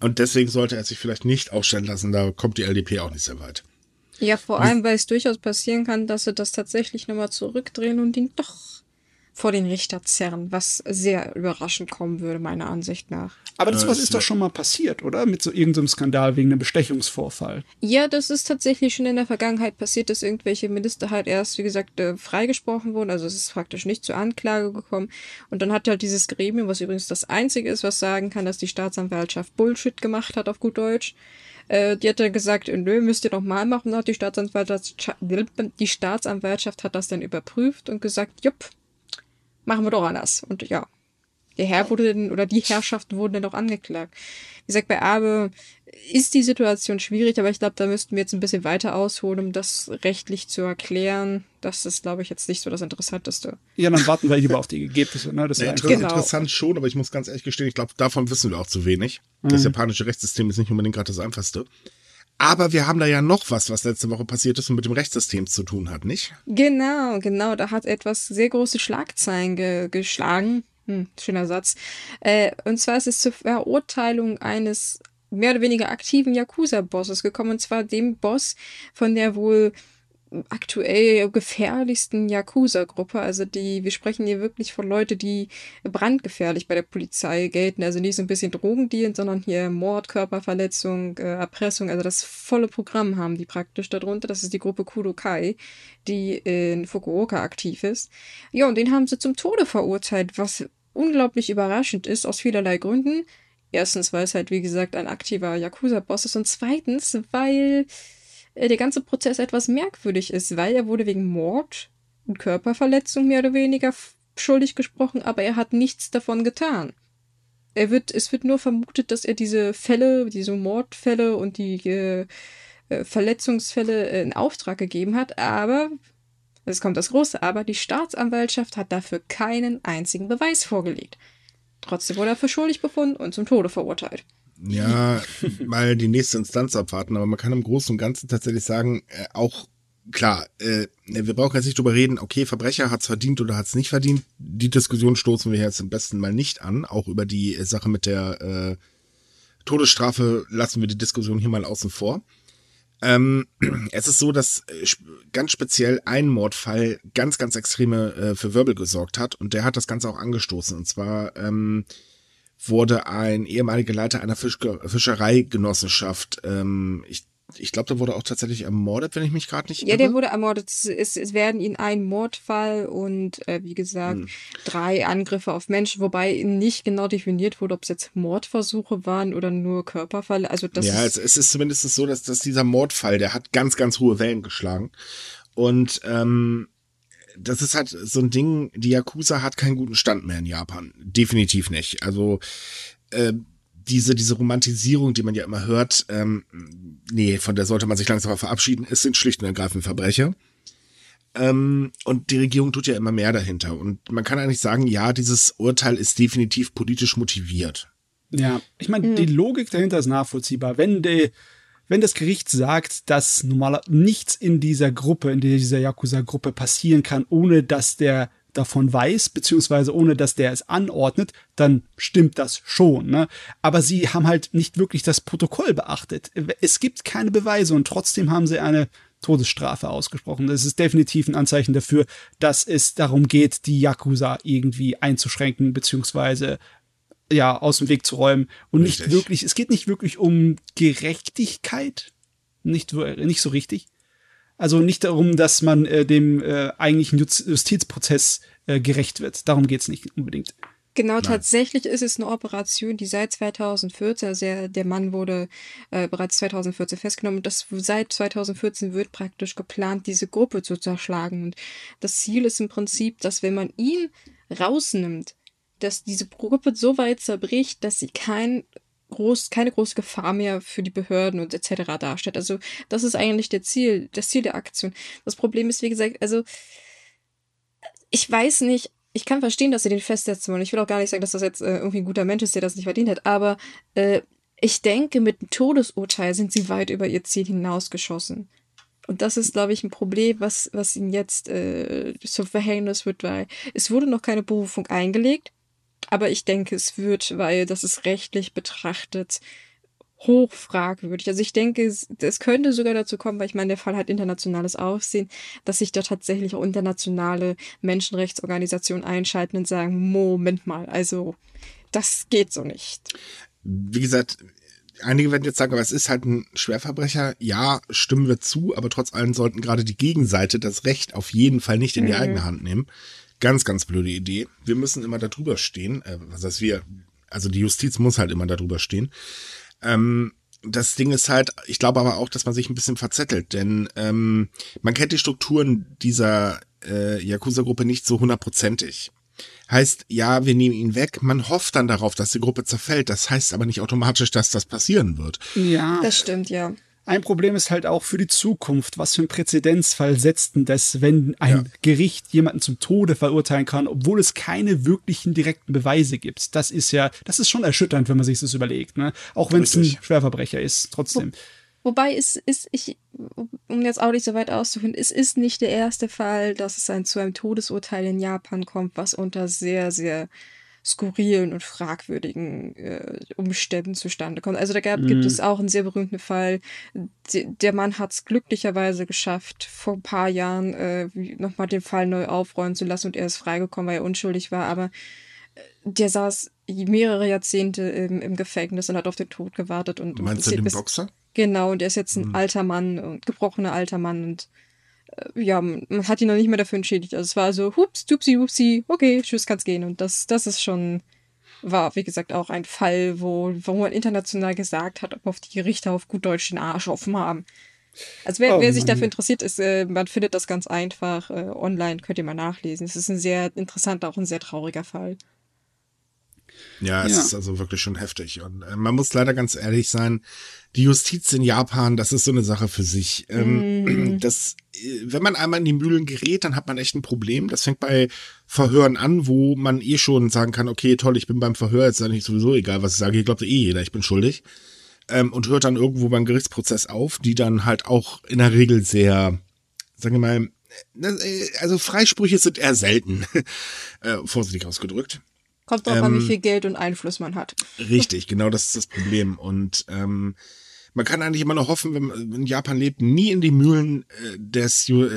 Und deswegen sollte er sich vielleicht nicht ausstellen lassen, da kommt die LDP auch nicht sehr weit. Ja, vor allem, weil es durchaus passieren kann, dass sie das tatsächlich nochmal zurückdrehen und ihn doch vor den Richter zerren, was sehr überraschend kommen würde, meiner Ansicht nach. Aber das, was ist doch schon mal passiert, oder? Mit so irgendeinem Skandal wegen einem Bestechungsvorfall. Ja, das ist tatsächlich schon in der Vergangenheit passiert, dass irgendwelche Minister halt erst, wie gesagt, äh, freigesprochen wurden. Also es ist praktisch nicht zur Anklage gekommen. Und dann hat halt dieses Gremium, was übrigens das einzige ist, was sagen kann, dass die Staatsanwaltschaft Bullshit gemacht hat, auf gut Deutsch, äh, die hat dann gesagt, nö, müsst ihr doch mal machen. Hat die Staatsanwaltschaft, die Staatsanwaltschaft hat das dann überprüft und gesagt, jupp, machen wir doch anders. Und ja, der Herr wurde dann, oder die Herrschaften wurden dann auch angeklagt. Wie gesagt, bei Abe ist die Situation schwierig, aber ich glaube, da müssten wir jetzt ein bisschen weiter ausholen, um das rechtlich zu erklären. Das ist, glaube ich, jetzt nicht so das Interessanteste. Ja, dann warten wir lieber auf die Ergebnisse. Ne? Das ja, inter genau. Interessant schon, aber ich muss ganz ehrlich gestehen, ich glaube, davon wissen wir auch zu wenig. Mhm. Das japanische Rechtssystem ist nicht unbedingt gerade das einfachste. Aber wir haben da ja noch was, was letzte Woche passiert ist und mit dem Rechtssystem zu tun hat, nicht? Genau, genau. Da hat etwas sehr große Schlagzeilen ge geschlagen. Hm, schöner Satz. Äh, und zwar ist es zur Verurteilung eines mehr oder weniger aktiven Yakuza-Bosses gekommen, und zwar dem Boss von der wohl aktuell gefährlichsten Yakuza-Gruppe. Also die, wir sprechen hier wirklich von Leuten, die brandgefährlich bei der Polizei gelten. Also nicht so ein bisschen Drogendealen, sondern hier Mord, Körperverletzung, äh, Erpressung. Also das volle Programm haben die praktisch darunter. Das ist die Gruppe Kudokai, die in Fukuoka aktiv ist. Ja, und den haben sie zum Tode verurteilt, was unglaublich überraschend ist, aus vielerlei Gründen. Erstens, weil es halt, wie gesagt, ein aktiver Yakuza-Boss ist und zweitens, weil der ganze Prozess etwas merkwürdig ist, weil er wurde wegen Mord und Körperverletzung mehr oder weniger schuldig gesprochen, aber er hat nichts davon getan. Er wird, es wird nur vermutet, dass er diese Fälle, diese Mordfälle und die äh, äh Verletzungsfälle äh, in Auftrag gegeben hat, aber, es kommt das große Aber, die Staatsanwaltschaft hat dafür keinen einzigen Beweis vorgelegt. Trotzdem wurde er für schuldig befunden und zum Tode verurteilt. Ja, mal die nächste Instanz abwarten, aber man kann im Großen und Ganzen tatsächlich sagen, äh, auch klar, äh, wir brauchen jetzt nicht drüber reden, okay, Verbrecher hat's verdient oder hat's nicht verdient. Die Diskussion stoßen wir jetzt am besten mal nicht an. Auch über die Sache mit der äh, Todesstrafe lassen wir die Diskussion hier mal außen vor. Ähm, es ist so, dass äh, ganz speziell ein Mordfall ganz, ganz extreme äh, für Wirbel gesorgt hat und der hat das Ganze auch angestoßen. Und zwar ähm, wurde ein ehemaliger Leiter einer Fisch Fischereigenossenschaft, ähm, ich ich glaube, der wurde auch tatsächlich ermordet, wenn ich mich gerade nicht Ja, irre. der wurde ermordet. Es, es, es werden ihn ein Mordfall und äh, wie gesagt hm. drei Angriffe auf Menschen, wobei nicht genau definiert wurde, ob es jetzt Mordversuche waren oder nur Körperfälle. Also das ja, es, es ist zumindest so, dass, dass dieser Mordfall, der hat ganz, ganz hohe Wellen geschlagen und ähm, das ist halt so ein Ding, die Yakuza hat keinen guten Stand mehr in Japan. Definitiv nicht. Also äh, diese, diese Romantisierung, die man ja immer hört, ähm, nee, von der sollte man sich langsam verabschieden. Es sind schlicht und ergreifend Verbrecher. Ähm, und die Regierung tut ja immer mehr dahinter. Und man kann eigentlich sagen, ja, dieses Urteil ist definitiv politisch motiviert. Ja, ich meine, mhm. die Logik dahinter ist nachvollziehbar. Wenn die, wenn das Gericht sagt, dass normaler nichts in dieser Gruppe, in dieser Yakuza-Gruppe passieren kann, ohne dass der davon weiß, beziehungsweise ohne dass der es anordnet, dann stimmt das schon. Ne? Aber sie haben halt nicht wirklich das Protokoll beachtet. Es gibt keine Beweise und trotzdem haben sie eine Todesstrafe ausgesprochen. Das ist definitiv ein Anzeichen dafür, dass es darum geht, die Yakuza irgendwie einzuschränken, beziehungsweise ja, aus dem Weg zu räumen. Und richtig. nicht wirklich, es geht nicht wirklich um Gerechtigkeit. Nicht, nicht so richtig. Also nicht darum, dass man äh, dem äh, eigentlichen Justizprozess äh, gerecht wird. Darum geht's nicht unbedingt. Genau, Nein. tatsächlich ist es eine Operation, die seit 2014, also der, der Mann wurde äh, bereits 2014 festgenommen, das seit 2014 wird praktisch geplant, diese Gruppe zu zerschlagen. Und das Ziel ist im Prinzip, dass wenn man ihn rausnimmt, dass diese Gruppe so weit zerbricht, dass sie kein groß, keine große Gefahr mehr für die Behörden und etc. darstellt. Also das ist eigentlich der Ziel, das Ziel der Aktion. Das Problem ist, wie gesagt, also ich weiß nicht, ich kann verstehen, dass sie den festsetzen wollen. Ich will auch gar nicht sagen, dass das jetzt äh, irgendwie ein guter Mensch ist, der das nicht verdient hat, aber äh, ich denke, mit dem Todesurteil sind sie weit über ihr Ziel hinausgeschossen. Und das ist, glaube ich, ein Problem, was, was ihnen jetzt äh, zum Verhängnis wird, weil es wurde noch keine Berufung eingelegt. Aber ich denke, es wird, weil das ist rechtlich betrachtet hoch fragwürdig. Also ich denke, es, es könnte sogar dazu kommen, weil ich meine, der Fall hat internationales Aufsehen, dass sich da tatsächlich auch internationale Menschenrechtsorganisationen einschalten und sagen, Moment mal, also das geht so nicht. Wie gesagt, einige werden jetzt sagen, aber es ist halt ein Schwerverbrecher. Ja, stimmen wir zu, aber trotz allem sollten gerade die Gegenseite das Recht auf jeden Fall nicht in die mhm. eigene Hand nehmen. Ganz, ganz blöde Idee. Wir müssen immer darüber stehen. Äh, was heißt wir? Also die Justiz muss halt immer darüber stehen. Ähm, das Ding ist halt, ich glaube aber auch, dass man sich ein bisschen verzettelt, denn ähm, man kennt die Strukturen dieser äh, Yakuza-Gruppe nicht so hundertprozentig. Heißt, ja, wir nehmen ihn weg. Man hofft dann darauf, dass die Gruppe zerfällt. Das heißt aber nicht automatisch, dass das passieren wird. Ja. Das stimmt, ja. Ein Problem ist halt auch für die Zukunft. Was für ein Präzedenzfall setzt denn das, wenn ein ja. Gericht jemanden zum Tode verurteilen kann, obwohl es keine wirklichen direkten Beweise gibt? Das ist ja, das ist schon erschütternd, wenn man sich das überlegt, ne? Auch wenn es ein Schwerverbrecher ist, trotzdem. Wo, wobei es ist, ich, um jetzt auch nicht so weit auszuführen, es ist nicht der erste Fall, dass es ein, zu einem Todesurteil in Japan kommt, was unter sehr, sehr skurrilen und fragwürdigen äh, Umständen zustande kommt. Also da gab, mhm. gibt es auch einen sehr berühmten Fall. D der Mann hat es glücklicherweise geschafft, vor ein paar Jahren äh, nochmal den Fall neu aufräumen zu lassen und er ist freigekommen, weil er unschuldig war. Aber äh, der saß mehrere Jahrzehnte im, im Gefängnis und hat auf den Tod gewartet. Und, Meinst du den Boxer? Genau, und er ist jetzt ein mhm. alter Mann, ein gebrochener alter Mann und ja, man hat ihn noch nicht mehr dafür entschädigt. Also es war so, hups, tupsi, hupsi, okay, tschüss, kann's gehen. Und das, das ist schon, war, wie gesagt, auch ein Fall, wo, wo man international gesagt hat, ob auf die Richter auf gut Deutsch den Arsch offen haben. Also wer, oh, wer sich dafür interessiert, ist, äh, man findet das ganz einfach äh, online, könnt ihr mal nachlesen. Es ist ein sehr interessanter, auch ein sehr trauriger Fall. Ja, es ja. ist also wirklich schon heftig. Und äh, man muss leider ganz ehrlich sein, die Justiz in Japan, das ist so eine Sache für sich. Ähm, mm. Das, äh, wenn man einmal in die Mühlen gerät, dann hat man echt ein Problem. Das fängt bei Verhören an, wo man eh schon sagen kann, okay, toll, ich bin beim Verhör, jetzt ist eigentlich sowieso egal, was ich sage, hier glaubt eh jeder, ich bin schuldig. Ähm, und hört dann irgendwo beim Gerichtsprozess auf, die dann halt auch in der Regel sehr, sagen wir mal, äh, also Freisprüche sind eher selten, äh, vorsichtig ausgedrückt. Kommt drauf ähm, an, wie ähm, viel Geld und Einfluss man hat. Richtig, genau das ist das Problem. Und ähm, man kann eigentlich immer noch hoffen, wenn man in Japan lebt, nie in die Mühlen äh, des, äh,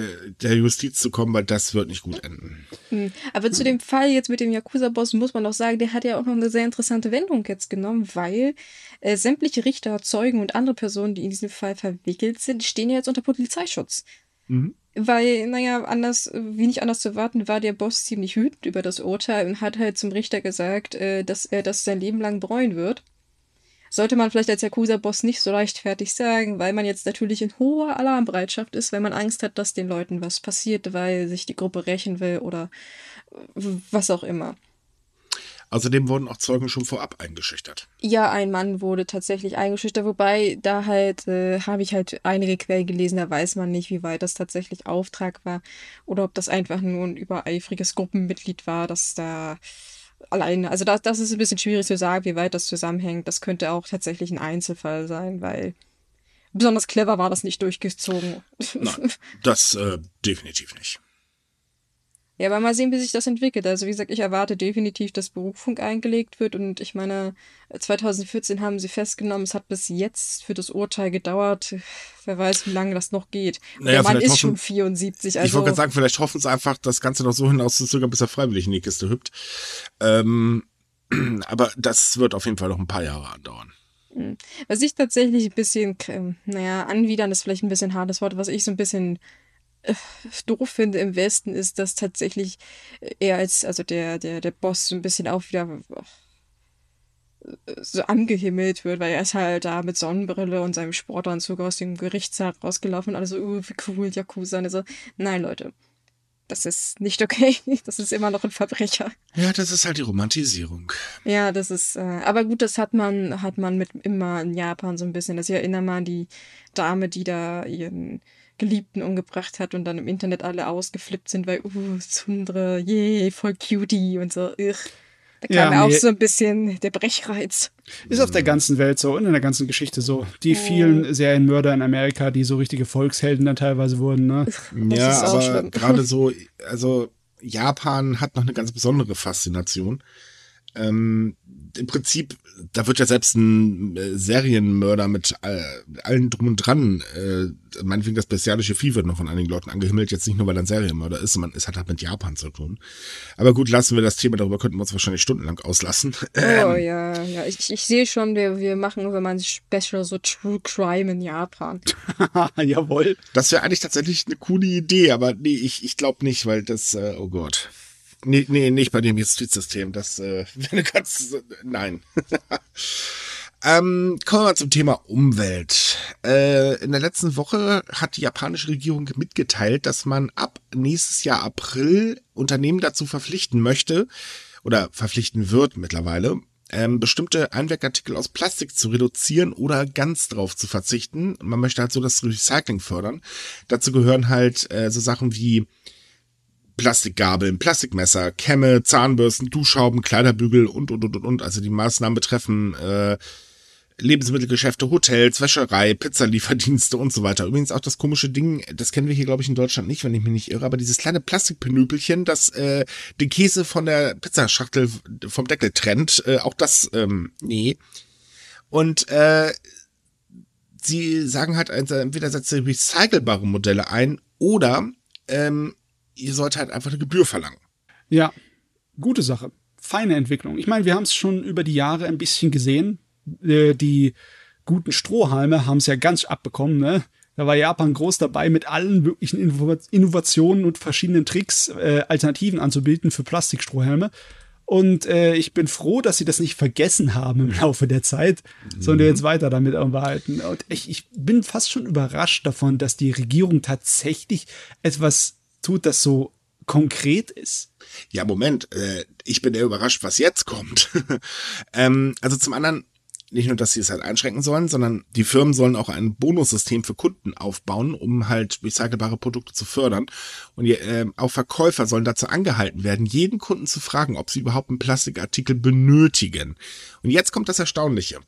der Justiz zu kommen, weil das wird nicht gut enden. Hm. Aber zu dem Fall jetzt mit dem Yakuza-Boss muss man auch sagen, der hat ja auch noch eine sehr interessante Wendung jetzt genommen, weil äh, sämtliche Richter, Zeugen und andere Personen, die in diesem Fall verwickelt sind, stehen ja jetzt unter Polizeischutz. Mhm. Weil, naja, anders, wie nicht anders zu warten, war der Boss ziemlich wütend über das Urteil und hat halt zum Richter gesagt, äh, dass er das sein Leben lang bereuen wird. Sollte man vielleicht als Yakuza-Boss nicht so leichtfertig sagen, weil man jetzt natürlich in hoher Alarmbereitschaft ist, weil man Angst hat, dass den Leuten was passiert, weil sich die Gruppe rächen will oder was auch immer. Außerdem wurden auch Zeugen schon vorab eingeschüchtert. Ja, ein Mann wurde tatsächlich eingeschüchtert, wobei da halt, äh, habe ich halt einige Quellen gelesen, da weiß man nicht, wie weit das tatsächlich Auftrag war oder ob das einfach nur ein übereifriges Gruppenmitglied war, das da alleine, also das, das ist ein bisschen schwierig zu sagen, wie weit das zusammenhängt. Das könnte auch tatsächlich ein Einzelfall sein, weil besonders clever war das nicht durchgezogen. Nein, das äh, definitiv nicht. Ja, aber mal sehen, wie sich das entwickelt. Also wie gesagt, ich erwarte definitiv, dass Berufung eingelegt wird. Und ich meine, 2014 haben sie festgenommen, es hat bis jetzt für das Urteil gedauert. Wer weiß, wie lange das noch geht. Naja, Der Mann ist hoffen, schon 74. Also ich wollte gerade sagen, vielleicht hoffen sie einfach, das Ganze noch so hinauszuzögern, bis er freiwillig in die Kiste hüpft. Ähm, aber das wird auf jeden Fall noch ein paar Jahre andauern. Hm. Was ich tatsächlich ein bisschen, naja, anwidern ist vielleicht ein bisschen hartes Wort, was ich so ein bisschen doof finde im Westen, ist, dass tatsächlich er als, also der, der, der Boss so ein bisschen auch wieder so angehimmelt wird, weil er ist halt da mit Sonnenbrille und seinem Sportanzug aus dem Gerichtssaal rausgelaufen und alle so, uh, wie cool, Yakuza. Und so, nein, Leute, das ist nicht okay. Das ist immer noch ein Verbrecher. Ja, das ist halt die Romantisierung. Ja, das ist, äh, aber gut, das hat man, hat man mit immer in Japan so ein bisschen. Das ich erinnere mal an die Dame, die da ihren Geliebten umgebracht hat und dann im Internet alle ausgeflippt sind, weil, uh, Sundre, yay, voll cutie und so, ugh. Da kam ja, auch so ein bisschen der Brechreiz. Ist auf der ganzen Welt so und in der ganzen Geschichte so. Die vielen Serienmörder in Amerika, die so richtige Volkshelden dann teilweise wurden, ne? ja, aber gerade so, also Japan hat noch eine ganz besondere Faszination. Ähm, Im Prinzip da wird ja selbst ein äh, Serienmörder mit äh, allen drum und dran, äh, meinetwegen das bestialische Vieh wird noch von einigen Leuten angehimmelt, jetzt nicht nur, weil er ein Serienmörder ist, man, es hat halt mit Japan zu tun. Aber gut, lassen wir das Thema, darüber könnten wir uns wahrscheinlich stundenlang auslassen. Oh ähm, ja, ja, ich, ich sehe schon, wir, wir machen wenn man Special so True Crime in Japan. Jawohl. Das wäre eigentlich tatsächlich eine coole Idee, aber nee, ich, ich glaube nicht, weil das, äh, oh Gott. Nee, nee, nicht bei dem Justizsystem. Das äh, wäre eine ganz. Nein. ähm, kommen wir mal zum Thema Umwelt. Äh, in der letzten Woche hat die japanische Regierung mitgeteilt, dass man ab nächstes Jahr April Unternehmen dazu verpflichten möchte oder verpflichten wird mittlerweile, ähm, bestimmte Einwegartikel aus Plastik zu reduzieren oder ganz drauf zu verzichten. Man möchte halt so das Recycling fördern. Dazu gehören halt äh, so Sachen wie Plastikgabeln, Plastikmesser, Kämme, Zahnbürsten, Duschschrauben, Kleiderbügel und, und, und, und. Also die Maßnahmen betreffen äh, Lebensmittelgeschäfte, Hotels, Wäscherei, Pizzalieferdienste und so weiter. Übrigens auch das komische Ding, das kennen wir hier, glaube ich, in Deutschland nicht, wenn ich mich nicht irre, aber dieses kleine Plastikpenüpelchen, das äh, den Käse von der Pizzaschachtel vom Deckel trennt, äh, auch das, ähm, nee. Und äh, sie sagen halt, also entweder setzt recycelbare Modelle ein oder ähm, ihr sollt halt einfach eine Gebühr verlangen. Ja, gute Sache. Feine Entwicklung. Ich meine, wir haben es schon über die Jahre ein bisschen gesehen. Äh, die guten Strohhalme haben es ja ganz abbekommen, ne? Da war Japan groß dabei, mit allen möglichen Innovationen und verschiedenen Tricks äh, Alternativen anzubieten für Plastikstrohhalme. Und äh, ich bin froh, dass sie das nicht vergessen haben im Laufe der Zeit, mhm. sondern jetzt weiter damit arbeiten. Und ich, ich bin fast schon überrascht davon, dass die Regierung tatsächlich etwas tut, das so konkret ist. Ja, Moment, äh, ich bin eher überrascht, was jetzt kommt. ähm, also zum anderen, nicht nur, dass sie es halt einschränken sollen, sondern die Firmen sollen auch ein Bonussystem für Kunden aufbauen, um halt recycelbare Produkte zu fördern. Und äh, auch Verkäufer sollen dazu angehalten werden, jeden Kunden zu fragen, ob sie überhaupt einen Plastikartikel benötigen. Und jetzt kommt das Erstaunliche.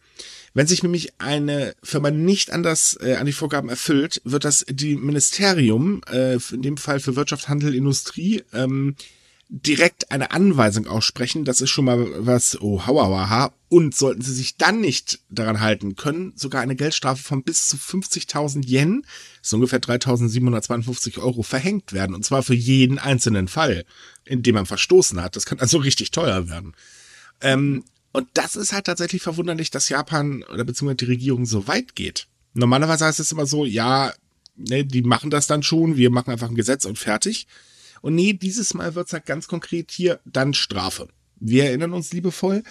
Wenn sich nämlich eine Firma nicht an, das, äh, an die Vorgaben erfüllt, wird das die Ministerium, äh, in dem Fall für Wirtschaft, Handel, Industrie, ähm, direkt eine Anweisung aussprechen. Das ist schon mal was, oh, hauawaha. Und sollten sie sich dann nicht daran halten, können sogar eine Geldstrafe von bis zu 50.000 Yen, ist ungefähr 3.752 Euro, verhängt werden. Und zwar für jeden einzelnen Fall, in dem man verstoßen hat. Das kann also richtig teuer werden. Ähm, und das ist halt tatsächlich verwunderlich, dass Japan oder beziehungsweise die Regierung so weit geht. Normalerweise heißt es immer so, ja, ne, die machen das dann schon, wir machen einfach ein Gesetz und fertig. Und nee, dieses Mal wird's halt ganz konkret hier dann Strafe. Wir erinnern uns liebevoll,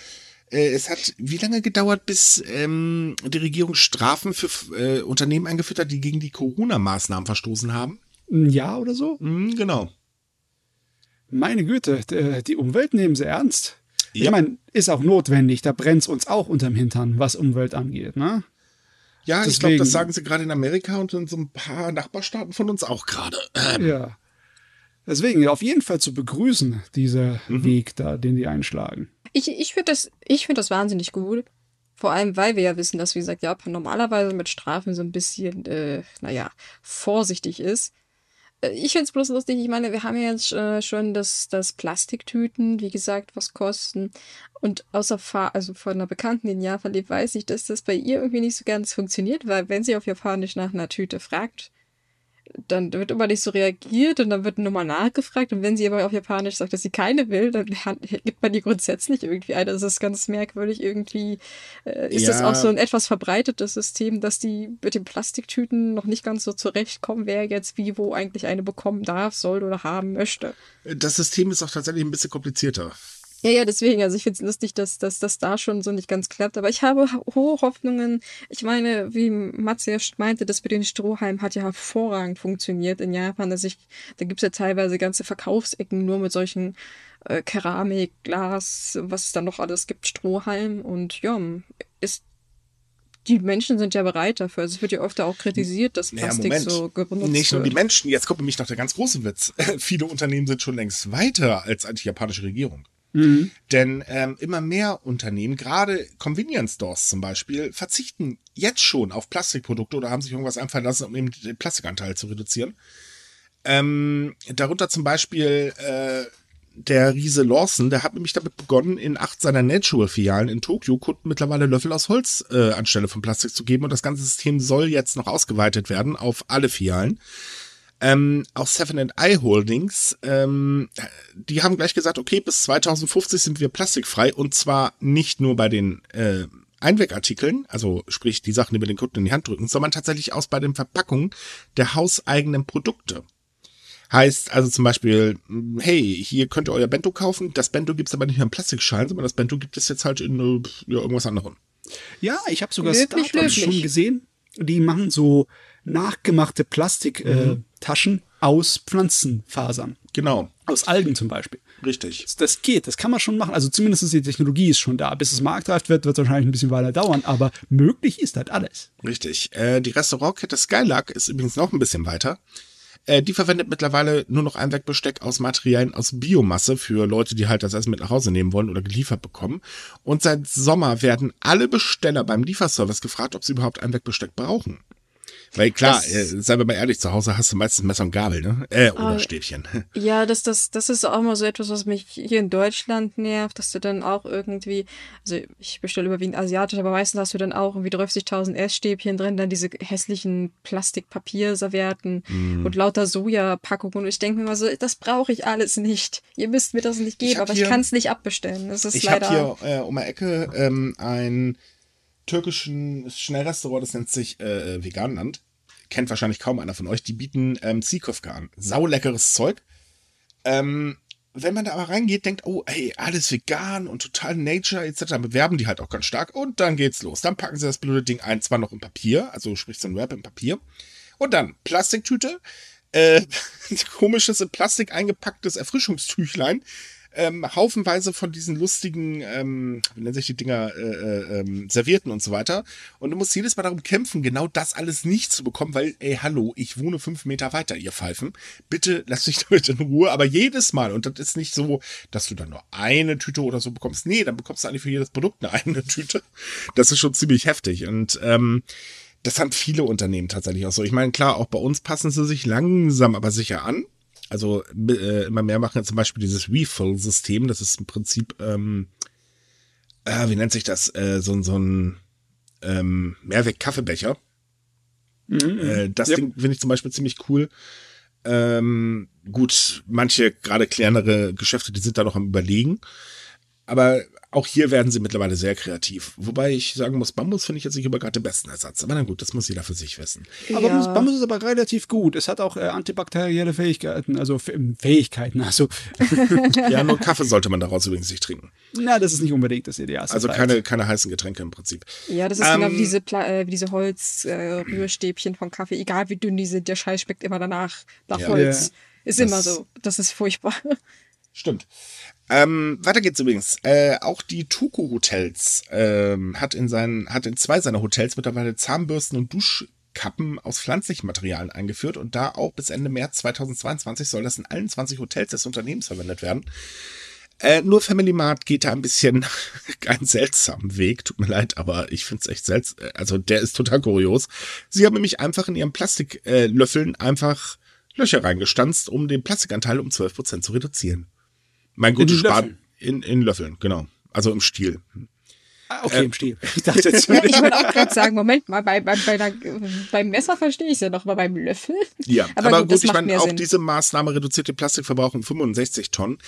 äh, es hat wie lange gedauert, bis ähm, die Regierung Strafen für äh, Unternehmen eingeführt hat, die gegen die Corona-Maßnahmen verstoßen haben? Ein Jahr oder so? Mhm, genau. Meine Güte, die Umwelt nehmen sie ernst. Ja. Ich meine, ist auch notwendig, da brennt's uns auch unterm Hintern, was Umwelt angeht, ne? Ja, Deswegen, ich glaube, das sagen sie gerade in Amerika und in so ein paar Nachbarstaaten von uns auch gerade. Ähm. Ja. Deswegen auf jeden Fall zu begrüßen, dieser mhm. Weg da, den die einschlagen. Ich, ich finde das, ich finde das wahnsinnig gut. Vor allem, weil wir ja wissen, dass, wie gesagt, Japan normalerweise mit Strafen so ein bisschen, äh, naja, vorsichtig ist. Äh, ich finde es bloß lustig, ich meine, wir haben ja jetzt äh, schon das, das Plastiktüten, wie gesagt, was kosten. Und außer Fahr also von einer Bekannten, die in Japan lebt, weiß ich, dass das bei ihr irgendwie nicht so ganz funktioniert, weil wenn sie auf Japanisch nach einer Tüte fragt, dann wird immer nicht so reagiert und dann wird nochmal nachgefragt. Und wenn sie aber auf Japanisch sagt, dass sie keine will, dann gibt man die grundsätzlich irgendwie ein. Das ist ganz merkwürdig. Irgendwie äh, ist ja. das auch so ein etwas verbreitetes System, dass die mit den Plastiktüten noch nicht ganz so zurechtkommen, wer jetzt wie wo eigentlich eine bekommen darf, soll oder haben möchte. Das System ist auch tatsächlich ein bisschen komplizierter. Ja, ja, deswegen. Also ich finde es lustig, dass, dass das da schon so nicht ganz klappt. Aber ich habe hohe Hoffnungen. Ich meine, wie Matze ja meinte, das mit den Strohhalmen hat ja hervorragend funktioniert in Japan. Also ich, da gibt's ja teilweise ganze Verkaufsecken nur mit solchen äh, Keramik, Glas, was es da noch alles gibt, Strohhalm. Und ja, ist die Menschen sind ja bereit dafür. Also es wird ja oft auch kritisiert, dass Plastik naja, so benutzt wird. Nicht nur die Menschen, jetzt kommt nämlich noch der ganz große Witz. Viele Unternehmen sind schon längst weiter als die japanische Regierung. Mhm. Denn ähm, immer mehr Unternehmen, gerade Convenience Stores zum Beispiel, verzichten jetzt schon auf Plastikprodukte oder haben sich irgendwas einfallen lassen, um eben den Plastikanteil zu reduzieren. Ähm, darunter zum Beispiel äh, der Riese Lawson, der hat nämlich damit begonnen, in acht seiner Natural-Filialen in Tokio Kunden mittlerweile Löffel aus Holz äh, anstelle von Plastik zu geben. Und das ganze System soll jetzt noch ausgeweitet werden auf alle Filialen. Ähm, auch Seven and I Holdings, ähm, die haben gleich gesagt, okay, bis 2050 sind wir plastikfrei und zwar nicht nur bei den äh, Einwegartikeln, also sprich die Sachen, die wir den Kunden in die Hand drücken, sondern tatsächlich aus bei den Verpackungen der hauseigenen Produkte. Heißt also zum Beispiel, hey, hier könnt ihr euer Bento kaufen, das Bento gibt's aber nicht mehr in Plastikschalen, sondern das Bento gibt es jetzt halt in äh, ja, irgendwas anderem. Ja, ich habe sogar Startups schon gesehen, die machen so nachgemachte Plastiktaschen mhm. äh, aus Pflanzenfasern. Genau. Aus Algen zum Beispiel. Richtig. Das, das, geht, das kann man schon machen. Also zumindest die Technologie ist schon da. Bis es marktreif wird, wird es wahrscheinlich ein bisschen weiter dauern, aber möglich ist halt alles. Richtig. Äh, die Restaurantkette Skylark ist übrigens noch ein bisschen weiter. Äh, die verwendet mittlerweile nur noch Einwegbesteck aus Materialien aus Biomasse für Leute, die halt das Essen mit nach Hause nehmen wollen oder geliefert bekommen. Und seit Sommer werden alle Besteller beim Lieferservice gefragt, ob sie überhaupt Einwegbesteck brauchen. Weil klar, Das- äh, seien wir mal ehrlich, zu Hause hast du meistens Messer und Gabel, ne? Äh, oder Ah, Stäbchen. Ja, das, das, das ist auch mal so etwas, was mich hier in Deutschland nervt, dass du dann auch irgendwie, also ich bestelle überwiegend asiatisch, aber meistens hast du dann auch irgendwie 30.000 Essstäbchen drin, dann diese hässlichen Plastikpapierservietten Mhm. und lauter Sojapackungen und ich denke mir mal so, das brauche ich alles nicht. Ihr müsst mir das nicht Ich geben, hab aber hier- ich kann es nicht abbestellen. Das ist Ich habe leider. hier äh, um die Ecke ähm, ein türkischen Schnellrestaurant, das nennt sich äh, Veganland. Kennt wahrscheinlich kaum einer von euch. Die bieten ähm, Ziehköfke an. Sauleckeres Zeug. Ähm, wenn man da aber reingeht, denkt, oh, ey, alles vegan und total Nature etc., bewerben die halt auch ganz stark und dann geht's los. Dann packen sie das blöde Ding ein, zwar noch im Papier, also sprich so ein Wrap im Papier. Und dann Plastiktüte, äh, komisches in Plastik eingepacktes Erfrischungstüchlein, ähm, haufenweise von diesen lustigen, ähm, wie nennen sich die Dinger, äh, äh, ähm, Servierten und so weiter. Und du musst jedes Mal darum kämpfen, genau das alles nicht zu bekommen, weil, ey, hallo, ich wohne fünf Meter weiter, ihr Pfeifen. Bitte lasst mich damit in Ruhe. Aber jedes Mal, und das ist nicht so, dass du dann nur eine Tüte oder so bekommst. Nee, dann bekommst du eigentlich für jedes Produkt eine eigene Tüte. Das ist schon ziemlich heftig. Und ähm, das haben viele Unternehmen tatsächlich auch so. Ich meine, klar, auch bei uns passen sie sich langsam, aber sicher an. Also äh, immer mehr machen zum Beispiel dieses Refill-System. Das ist im Prinzip, ähm, äh, wie nennt sich das? Äh, so, ein- so ein ähm, Mehrweg-Kaffeebecher. Äh, das Yep. Ding finde ich zum Beispiel ziemlich cool. Ähm, gut, manche gerade kleinere Geschäfte, die sind da noch am Überlegen. Aber auch hier werden sie mittlerweile sehr kreativ. Wobei ich sagen muss, Bambus finde ich jetzt nicht immer gerade den besten Ersatz. Aber na gut, das muss jeder für sich wissen. Aber Ja. Bambus, Bambus ist aber relativ gut. Es hat auch äh, antibakterielle Fähigkeiten, also F- Fähigkeiten. Also, Ja, nur Kaffee sollte man daraus übrigens nicht trinken. na, das ist nicht unbedingt das Ideal. Also keine, keine heißen Getränke im Prinzip. Ja, das ist Ähm, genau wie diese, Pla äh, wie diese Holz-Rührstäbchen vom Kaffee. Egal wie dünn die sind, der Scheiß schmeckt immer danach nach Ja. Holz. Ist immer Das- so. Das ist furchtbar. Stimmt. Ähm, weiter geht's übrigens. Äh, auch die Tuku Hotels ähm, hat in seinen, hat in zwei seiner Hotels mittlerweile Zahnbürsten und Duschkappen aus pflanzlichen Materialien eingeführt und da auch bis Ende März 2022 soll das in allen 20 Hotels des Unternehmens verwendet werden. Äh, nur Family Mart geht da ein bisschen einen seltsamen Weg. Tut mir leid, aber ich finde es echt seltsam. Also der ist total kurios. Sie haben nämlich einfach in ihren Plastiklöffeln äh, einfach Löcher reingestanzt, um den Plastikanteil um 12% zu reduzieren. Mein In gutes den Spar Löffeln? in, in Löffeln, genau. Also im Stiel. Ah, okay, im Stil. Ich dachte jetzt, Ja, ich würde auch gerade sagen, Moment mal, bei, bei, bei der, beim Messer verstehe ich es ja noch, aber beim Löffel? Ja, aber, aber, gut, gut, das ich meine, auch Sinn. diese Maßnahme reduziert den Plastikverbrauch um 65 Tonnen.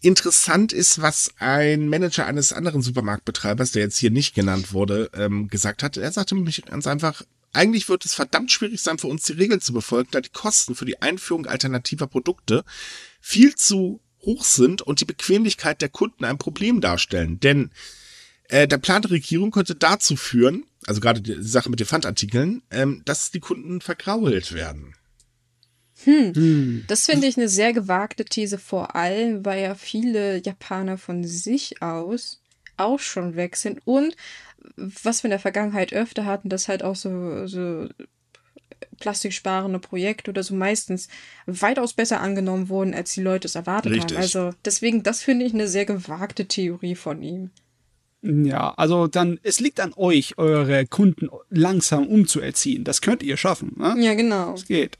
Interessant ist, was ein Manager eines anderen Supermarktbetreibers, der jetzt hier nicht genannt wurde, ähm, gesagt hat. Er sagte nämlich ganz einfach, eigentlich wird es verdammt schwierig sein, für uns die Regeln zu befolgen, da die Kosten für die Einführung alternativer Produkte viel zu hoch sind und die Bequemlichkeit der Kunden ein Problem darstellen. Denn äh, der Plan der Regierung könnte dazu führen, also gerade die Sache mit den Pfandartikeln, ähm, dass die Kunden vergrault werden. Das finde ich eine sehr gewagte These, vor allem, weil ja viele Japaner von sich aus auch schon weg sind und was wir in der Vergangenheit öfter hatten, dass halt auch so, so plastiksparende Projekte oder so meistens weitaus besser angenommen wurden, als die Leute es erwartet Richtig. haben. Also deswegen, das finde ich eine sehr gewagte Theorie von ihm. Ja, also dann, es liegt an euch, eure Kunden langsam umzuerziehen. Das könnt ihr schaffen. Ne? Ja, genau. Das geht.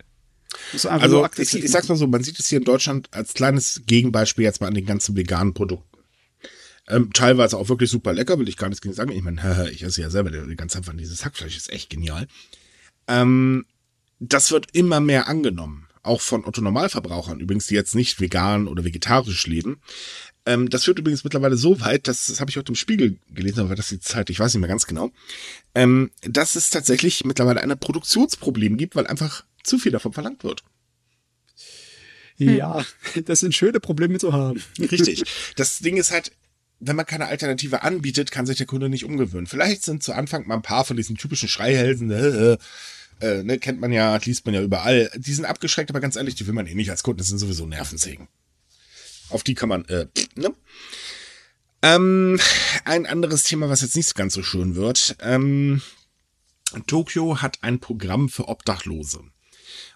Also ich, ich sag's mal so, man sieht es hier in Deutschland als kleines Gegenbeispiel jetzt mal an den ganzen veganen Produkten. Ähm, teilweise auch wirklich super lecker, will ich gar nichts gegen sagen. Ich meine, ich esse ja selber die ganze Zeit von dieses Hackfleisch, ist echt genial. Ähm, das wird immer mehr angenommen. Auch von Otto-Normalverbrauchern, übrigens, die jetzt nicht vegan oder vegetarisch leben. Ähm, das führt übrigens mittlerweile so weit, dass, das habe ich heute im Spiegel gelesen, aber das ist die Zeit, ich weiß nicht mehr ganz genau, ähm, dass es tatsächlich mittlerweile ein Produktionsproblem gibt, weil einfach zu viel davon verlangt wird. Ja, das sind schöne Probleme zu haben. Richtig. Das Ding ist halt, wenn man keine Alternative anbietet, kann sich der Kunde nicht umgewöhnen. Vielleicht sind zu Anfang mal ein paar von diesen typischen Schreihälsen, äh, äh, ne, kennt man ja, liest man ja überall. Die sind abgeschreckt, aber ganz ehrlich, die will man eh nicht als Kunden. Das sind sowieso Nervensägen. Auf die kann man, äh, ne? Ähm, ein anderes Thema, was jetzt nicht ganz so schön wird. Ähm, Tokio hat ein Programm für Obdachlose.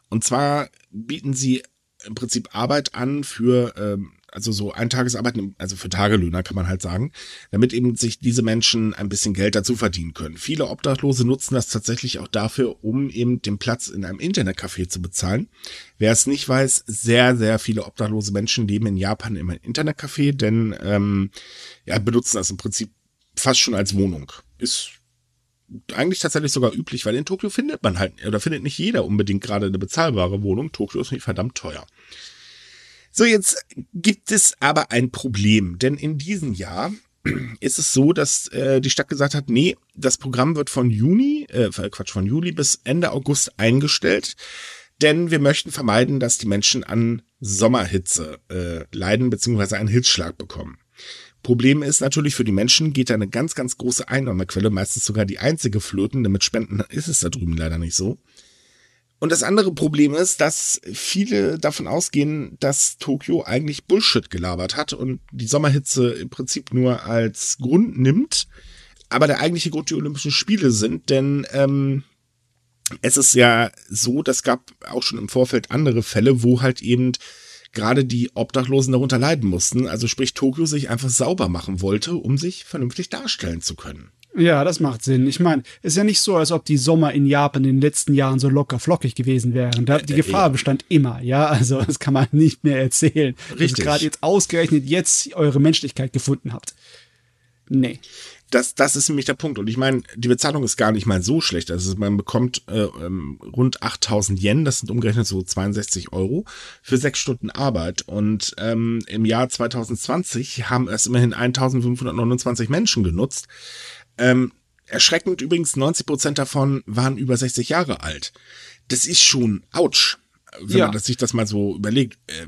Und zwar bieten sie im Prinzip Arbeit an für, ähm, also so Eintagesarbeit, also für Tagelöhner kann man halt sagen, damit eben sich diese Menschen ein bisschen Geld dazu verdienen können. Viele Obdachlose nutzen das tatsächlich auch dafür, um eben den Platz in einem Internetcafé zu bezahlen. Wer es nicht weiß, sehr, sehr viele obdachlose Menschen leben in Japan im Internetcafé, denn ähm, ja, benutzen das im Prinzip fast schon als Wohnung. Ist eigentlich tatsächlich sogar üblich, weil in Tokio findet man halt, oder findet nicht jeder unbedingt gerade eine bezahlbare Wohnung. Tokio ist nicht verdammt teuer. So, jetzt gibt es aber ein Problem, denn in diesem Jahr ist es so, dass äh, die Stadt gesagt hat, nee, das Programm wird von Juni, äh, Quatsch, von Juli bis Ende August eingestellt, denn wir möchten vermeiden, dass die Menschen an Sommerhitze äh, leiden beziehungsweise einen Hitzschlag bekommen. Problem ist natürlich für die Menschen geht da eine ganz, ganz große Einnahmequelle, meistens sogar die einzige flöten, denn mit Spenden ist es da drüben leider nicht so. Und das andere Problem ist, dass viele davon ausgehen, dass Tokio eigentlich Bullshit gelabert hat und die Sommerhitze im Prinzip nur als Grund nimmt. Aber der eigentliche Grund die Olympischen Spiele sind, denn ähm, es ist ja so, das gab auch schon im Vorfeld andere Fälle, wo halt eben gerade die Obdachlosen darunter leiden mussten. Also sprich, Tokio sich einfach sauber machen wollte, um sich vernünftig darstellen zu können. Ja, das macht Sinn. Ich meine, ist ja nicht so, als ob die Sommer in Japan in den letzten Jahren so locker flockig gewesen wären. Da, die äh, Gefahr bestand immer, ja. Also das kann man nicht mehr erzählen. Richtig. Gerade jetzt ausgerechnet jetzt eure Menschlichkeit gefunden habt. Nee. Das, das ist nämlich der Punkt. Und ich meine, die Bezahlung ist gar nicht mal so schlecht. Also man bekommt äh, ähm, rund 8000 Yen, das sind umgerechnet so 62 Euro, für sechs Stunden Arbeit. Und ähm, im Jahr 2020 haben es immerhin 1529 Menschen genutzt. Ähm, erschreckend übrigens, 90 Prozent davon waren über 60 Jahre alt. Das ist schon ouch, wenn ja. man sich das mal so überlegt. Äh,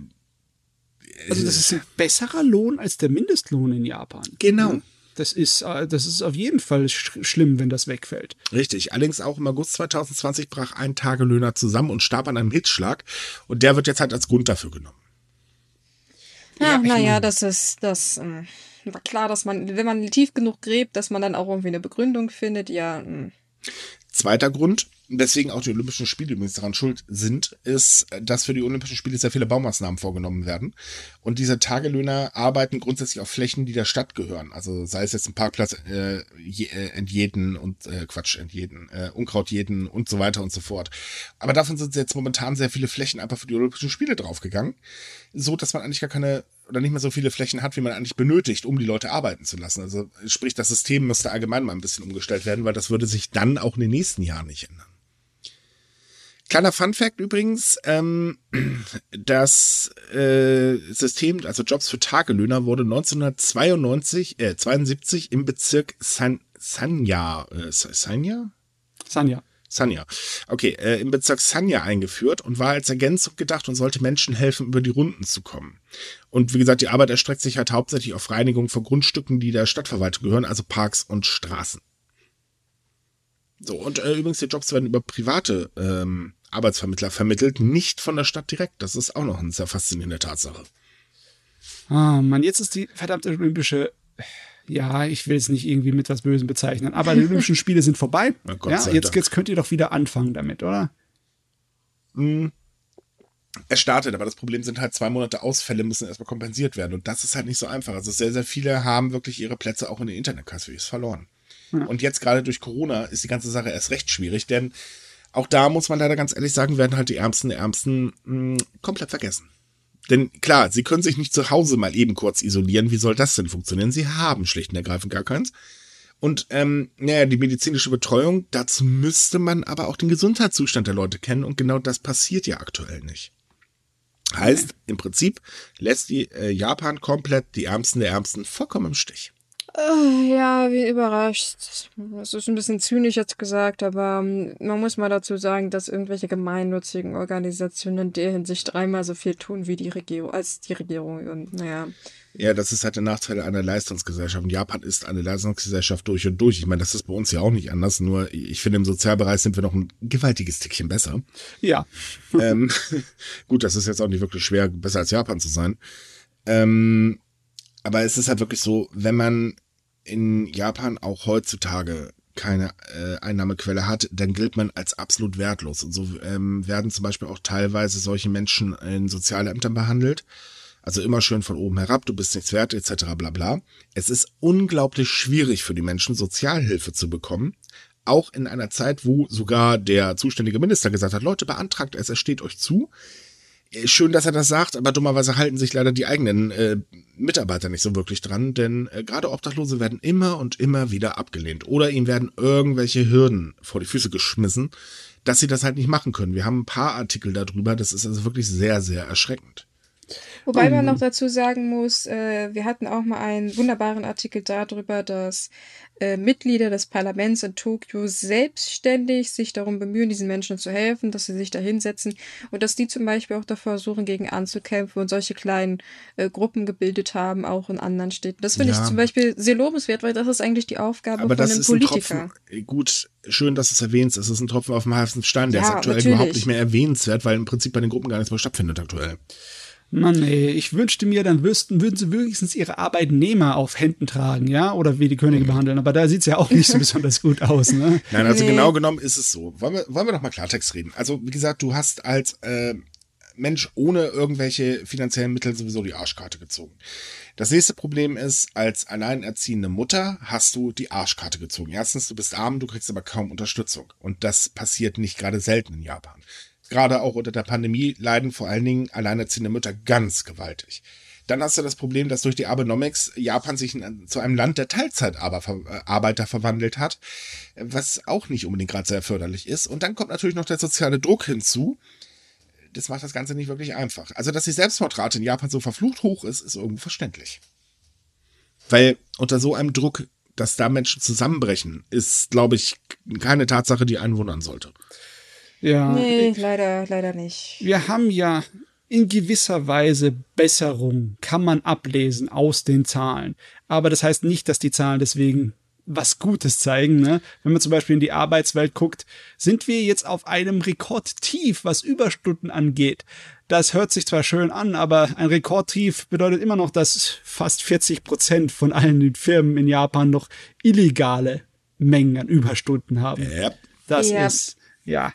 also das ist ein besserer Lohn als der Mindestlohn in Japan. Genau. Das ist, äh, das ist auf jeden Fall sch schlimm, wenn das wegfällt. Richtig. Allerdings auch im August 2020 brach ein Tagelöhner zusammen und starb an einem Hitzschlag. Und der wird jetzt halt als Grund dafür genommen. Ja, ja naja, das ist, das, ähm, war klar, dass man, wenn man tief genug gräbt, dass man dann auch irgendwie eine Begründung findet, ja. Mh. Hm. Zweiter Grund, weswegen auch die Olympischen Spiele übrigens daran schuld sind, ist, dass für die Olympischen Spiele sehr viele Baumaßnahmen vorgenommen werden. Und diese Tagelöhner arbeiten grundsätzlich auf Flächen, die der Stadt gehören. Also sei es jetzt ein Parkplatz äh, äh, entjeden und äh, Quatsch, entjeden, äh, Unkraut jeden und so weiter und so fort. Aber davon sind jetzt momentan sehr viele Flächen einfach für die Olympischen Spiele draufgegangen. So, dass man eigentlich gar keine oder nicht mehr so viele Flächen hat, wie man eigentlich benötigt, um die Leute arbeiten zu lassen. Also sprich, das System müsste allgemein mal ein bisschen umgestellt werden, weil das würde sich dann auch in den nächsten Jahren nicht ändern. Kleiner Fun Fact übrigens, ähm, das äh, System, also Jobs für Tagelöhner, wurde 1992, äh, 72 im Bezirk San, Sanya, äh, Sanya? Sanya. Sanya. Okay, äh, im Bezirk Sanya eingeführt und war als Ergänzung gedacht und sollte Menschen helfen, über die Runden zu kommen. Und wie gesagt, die Arbeit erstreckt sich halt hauptsächlich auf Reinigung von Grundstücken, die der Stadtverwaltung gehören, also Parks und Straßen. So, und äh, übrigens, die Jobs werden über private ähm, Arbeitsvermittler vermittelt, nicht von der Stadt direkt. Das ist auch noch eine sehr faszinierende Tatsache. Ah, oh Mann, jetzt ist die verdammte olympische. Ja, ich will es nicht irgendwie mit was Bösem bezeichnen, aber die Olympischen Spiele sind vorbei. Ja, jetzt, jetzt könnt ihr doch wieder anfangen damit, oder? Mm. Es startet, aber das Problem sind halt zwei Monate Ausfälle müssen erstmal kompensiert werden. Und das ist halt nicht so einfach. Also sehr, sehr viele haben wirklich ihre Plätze auch in den Internetcafés verloren. Ja. Und jetzt gerade durch Corona ist die ganze Sache erst recht schwierig, denn auch da muss man leider ganz ehrlich sagen, werden halt die Ärmsten der Ärmsten mh, komplett vergessen. Denn klar, sie können sich nicht zu Hause mal eben kurz isolieren. Wie soll das denn funktionieren? Sie haben schlicht und ergreifend gar keins. Und ähm, naja, die medizinische Betreuung, dazu müsste man aber auch den Gesundheitszustand der Leute kennen und genau das passiert ja aktuell nicht. Heißt, im Prinzip lässt die äh, Japan komplett die Ärmsten der Ärmsten vollkommen im Stich. Äh, ja, wie überrascht. Das ist ein bisschen zynisch jetzt gesagt, aber ähm, man muss mal dazu sagen, dass irgendwelche gemeinnützigen Organisationen in der Hinsicht dreimal so viel tun wie die Regierung, als die Regierung. Und naja. Ja, das ist halt der Nachteil einer Leistungsgesellschaft. Und Japan ist eine Leistungsgesellschaft durch und durch. Ich meine, das ist bei uns ja auch nicht anders. Nur ich finde, im Sozialbereich sind wir noch ein gewaltiges Stückchen besser. Ja. ähm, gut, das ist jetzt auch nicht wirklich schwer, besser als Japan zu sein. Ähm, aber es ist halt wirklich so, wenn man in Japan auch heutzutage keine äh, Einnahmequelle hat, dann gilt man als absolut wertlos. Und so ähm, werden zum Beispiel auch teilweise solche Menschen in Sozialämtern behandelt. Also immer schön von oben herab, du bist nichts wert, etc. bla bla. Es ist unglaublich schwierig für die Menschen, Sozialhilfe zu bekommen. Auch in einer Zeit, wo sogar der zuständige Minister gesagt hat, Leute, beantragt es, es steht euch zu. Schön, dass er das sagt, aber dummerweise halten sich leider die eigenen äh, Mitarbeiter nicht so wirklich dran, denn äh, gerade Obdachlose werden immer und immer wieder abgelehnt oder ihnen werden irgendwelche Hürden vor die Füße geschmissen, dass sie das halt nicht machen können. Wir haben ein paar Artikel darüber, das ist also wirklich sehr, sehr erschreckend. Wobei man noch dazu sagen muss, äh, wir hatten auch mal einen wunderbaren Artikel darüber, dass äh, Mitglieder des Parlaments in Tokio selbstständig sich darum bemühen, diesen Menschen zu helfen, dass sie sich da hinsetzen und dass die zum Beispiel auch davor versuchen, gegen anzukämpfen und solche kleinen äh, Gruppen gebildet haben, auch in anderen Städten. Das finde ja. ich zum Beispiel sehr lobenswert, weil das ist eigentlich die Aufgabe Aber von einem Politiker. Ein Tropfen, gut, schön, dass du es erwähnst. Es ist ein Tropfen auf dem heißen Stein. Der ja, ist aktuell natürlich. überhaupt nicht mehr erwähnenswert, weil im Prinzip bei den Gruppen gar nichts mehr stattfindet aktuell. Mann, ey, ich wünschte mir, dann wüssten, würden sie wenigstens ihre Arbeitnehmer auf Händen tragen, ja, oder wie die Könige mhm. behandeln. Aber da sieht's ja auch nicht so besonders gut aus, ne? Nein, also nee. genau genommen ist es so. Wollen wir, wollen wir doch mal Klartext reden. Also, wie gesagt, du hast als äh, Mensch ohne irgendwelche finanziellen Mittel sowieso die Arschkarte gezogen. Das nächste Problem ist, als alleinerziehende Mutter hast du die Arschkarte gezogen. Erstens, du bist arm, du kriegst aber kaum Unterstützung. Und das passiert nicht gerade selten in Japan gerade auch unter der Pandemie leiden vor allen Dingen alleinerziehende Mütter ganz gewaltig. Dann hast du das Problem, dass durch die Abenomics Japan sich zu einem Land der Teilzeitarbeiter verwandelt hat, was auch nicht unbedingt gerade sehr förderlich ist. Und dann kommt natürlich noch der soziale Druck hinzu. Das macht das Ganze nicht wirklich einfach. Also, dass die Selbstmordrate in Japan so verflucht hoch ist, ist irgendwo verständlich. Weil unter so einem Druck, dass da Menschen zusammenbrechen, ist, glaube ich, keine Tatsache, die einen wundern sollte. Ja. Nee, leider, leider nicht. Wir haben ja in gewisser Weise Besserung, kann man ablesen aus den Zahlen. Aber das heißt nicht, dass die Zahlen deswegen was Gutes zeigen. Ne? Wenn man zum Beispiel in die Arbeitswelt guckt, sind wir jetzt auf einem Rekordtief, was Überstunden angeht. Das hört sich zwar schön an, aber ein Rekordtief bedeutet immer noch, dass fast 40 Prozent von allen Firmen in Japan noch illegale Mengen an Überstunden haben. Yep. Das yep. ist, ja,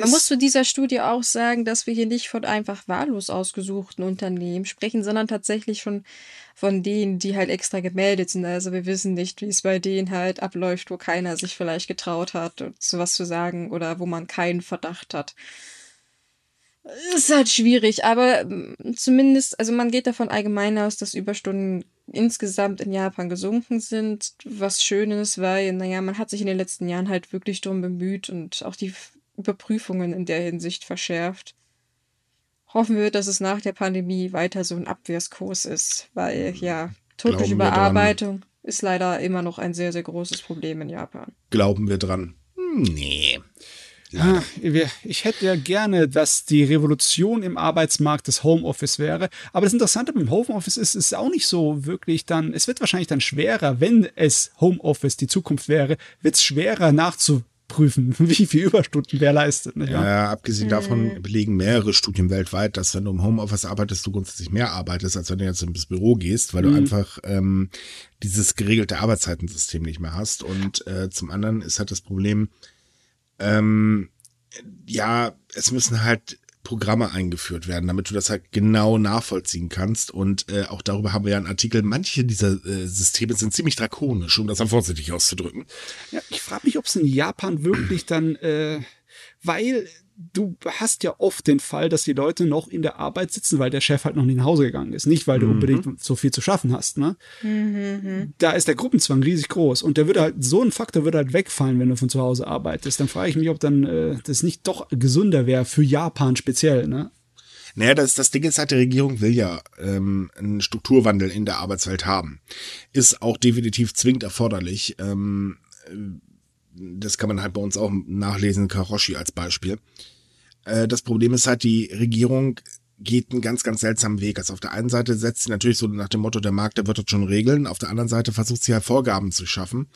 man muss zu dieser Studie auch sagen, dass wir hier nicht von einfach wahllos ausgesuchten Unternehmen sprechen, sondern tatsächlich schon von denen, die halt extra gemeldet sind. Also wir wissen nicht, wie es bei denen halt abläuft, wo keiner sich vielleicht getraut hat, sowas zu sagen oder wo man keinen Verdacht hat. Ist halt schwierig, aber mm, zumindest, also man geht davon allgemein aus, dass Überstunden insgesamt in Japan gesunken sind, was schön ist, weil, naja, man hat sich in den letzten Jahren halt wirklich drum bemüht und auch die Überprüfungen in der Hinsicht verschärft. Hoffen wir, dass es nach der Pandemie weiter so ein Abwehrskurs ist, weil ja, todliche Überarbeitung ist leider immer noch ein sehr, sehr großes Problem in Japan. Glauben wir dran? Hm, nee. Ja, ich hätte ja gerne, dass die Revolution im Arbeitsmarkt das Homeoffice wäre. Aber das Interessante beim Homeoffice ist, ist auch nicht so wirklich dann, es wird wahrscheinlich dann schwerer, wenn es Homeoffice die Zukunft wäre, wird es schwerer nachzu prüfen, wie viel Überstunden wer leistet. Nicht wahr? Ja, abgesehen davon mhm. belegen mehrere Studien weltweit, dass wenn du im Homeoffice arbeitest, du grundsätzlich mehr arbeitest, als wenn du jetzt ins Büro gehst, weil mhm. du einfach ähm, dieses geregelte Arbeitszeitensystem nicht mehr hast. Und äh, zum anderen ist halt das Problem, ähm, ja, es müssen halt Programme eingeführt werden, damit du das halt genau nachvollziehen kannst. Und äh, auch darüber haben wir ja einen Artikel. Manche dieser äh, Systeme sind ziemlich drakonisch, um das dann vorsichtig auszudrücken. Ja, ich frage mich, ob es in Japan wirklich dann, äh, weil du hast ja oft den Fall, dass die Leute noch in der Arbeit sitzen, weil der Chef halt noch nicht nach Hause gegangen ist. Nicht, weil du mhm. unbedingt so viel zu schaffen hast. Ne? Mhm. Da ist der Gruppenzwang riesig groß und der würde halt, so ein Faktor würde halt wegfallen, wenn du von zu Hause arbeitest. Dann frage ich mich, ob dann äh, das nicht doch gesünder wäre für Japan speziell. Ne? Naja, das, das Ding ist halt, die Regierung will ja ähm, einen Strukturwandel in der Arbeitswelt haben. Ist auch definitiv zwingend erforderlich. Ähm, das kann man halt bei uns auch nachlesen, Karoshi als Beispiel. Äh, das Problem ist halt, die Regierung geht einen ganz, ganz seltsamen Weg. Also auf der einen Seite setzt sie natürlich so nach dem Motto, der Markt, der wird das schon regeln. Auf der anderen Seite versucht sie halt Vorgaben zu schaffen,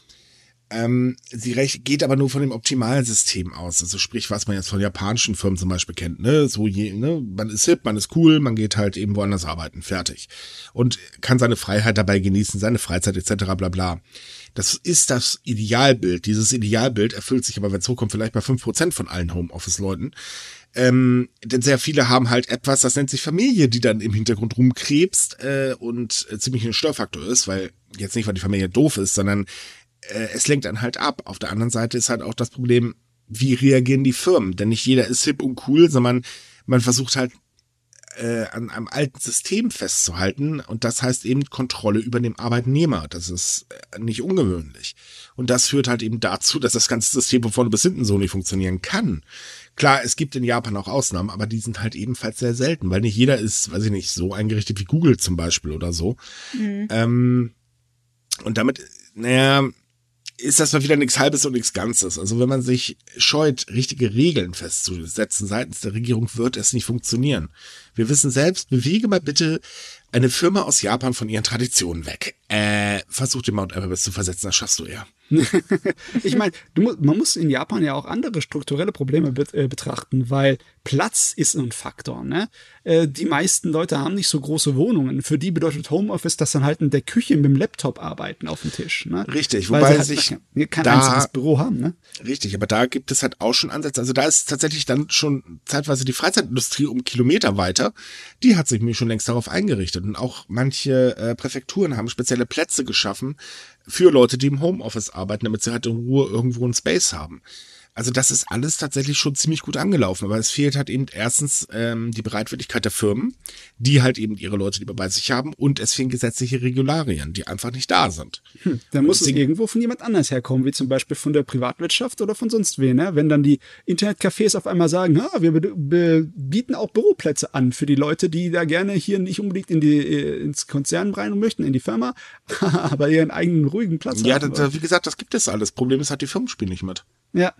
Ähm, sie geht aber nur von dem Optimalsystem aus. Also sprich, was man jetzt von japanischen Firmen zum Beispiel kennt, ne? So je, ne? Man ist hip, man ist cool, man geht halt eben woanders arbeiten, fertig. Und kann seine Freiheit dabei genießen, seine Freizeit etc. bla bla. Das ist das Idealbild. Dieses Idealbild erfüllt sich aber, wenn es hochkommt, vielleicht bei fünf Prozent von allen Homeoffice-Leuten. Ähm, denn sehr viele haben halt etwas, das nennt sich Familie, die dann im Hintergrund rumkrebst äh, und äh, ziemlich ein Störfaktor ist, weil jetzt nicht, weil die Familie doof ist, sondern äh, es lenkt dann halt ab. Auf der anderen Seite ist halt auch das Problem, wie reagieren die Firmen? Denn nicht jeder ist hip und cool, sondern man versucht halt äh, an einem alten System festzuhalten und das heißt eben Kontrolle über den Arbeitnehmer. Das ist äh, nicht ungewöhnlich. Und das führt halt eben dazu, dass das ganze System von vorne bis hinten so nicht funktionieren kann. Klar, es gibt in Japan auch Ausnahmen, aber die sind halt ebenfalls sehr selten, weil nicht jeder ist, weiß ich nicht, so eingerichtet wie Google zum Beispiel oder so. Mhm. Ähm, und damit, naja, ist das mal wieder nichts Halbes und nichts Ganzes. Also wenn man sich scheut, richtige Regeln festzusetzen seitens der Regierung, wird es nicht funktionieren. Wir wissen selbst, bewege mal bitte eine Firma aus Japan von ihren Traditionen weg. Äh, versuch den Mount Everest zu versetzen, das schaffst du eher. Ich meine, man muss in Japan ja auch andere strukturelle Probleme bet äh, betrachten, weil Platz ist ein Faktor. Ne? Äh, die meisten Leute haben nicht so große Wohnungen. Für die bedeutet Homeoffice, dass dann halt in der Küche mit dem Laptop arbeiten auf dem Tisch. Ne? Richtig, weil wobei sie halt sich kein, kein da, einziges Büro haben. Ne? Richtig, aber da gibt es halt auch schon Ansätze. Also da ist tatsächlich dann schon zeitweise die Freizeitindustrie um Kilometer weiter. Die hat sich mir schon längst darauf eingerichtet. Und auch manche äh, Präfekturen haben spezielle Plätze geschaffen, für Leute, die im Homeoffice arbeiten, damit sie halt in Ruhe irgendwo einen Space haben. Also das ist alles tatsächlich schon ziemlich gut angelaufen, aber es fehlt halt eben erstens ähm, die Bereitwilligkeit der Firmen, die halt eben ihre Leute lieber bei sich haben und es fehlen gesetzliche Regularien, die einfach nicht da sind. Hm, da muss es irgendwo von jemand anders herkommen, wie zum Beispiel von der Privatwirtschaft oder von sonst wen. Ne? Wenn dann die Internetcafés auf einmal sagen, ah, wir bieten auch Büroplätze an für die Leute, die da gerne hier nicht unbedingt in die, äh, ins Konzern rein möchten, in die Firma, aber ihren eigenen ruhigen Platz ja, haben. Ja, wie gesagt, das gibt es alles. Problem ist halt, die Firmen spielen nicht mit. Ja.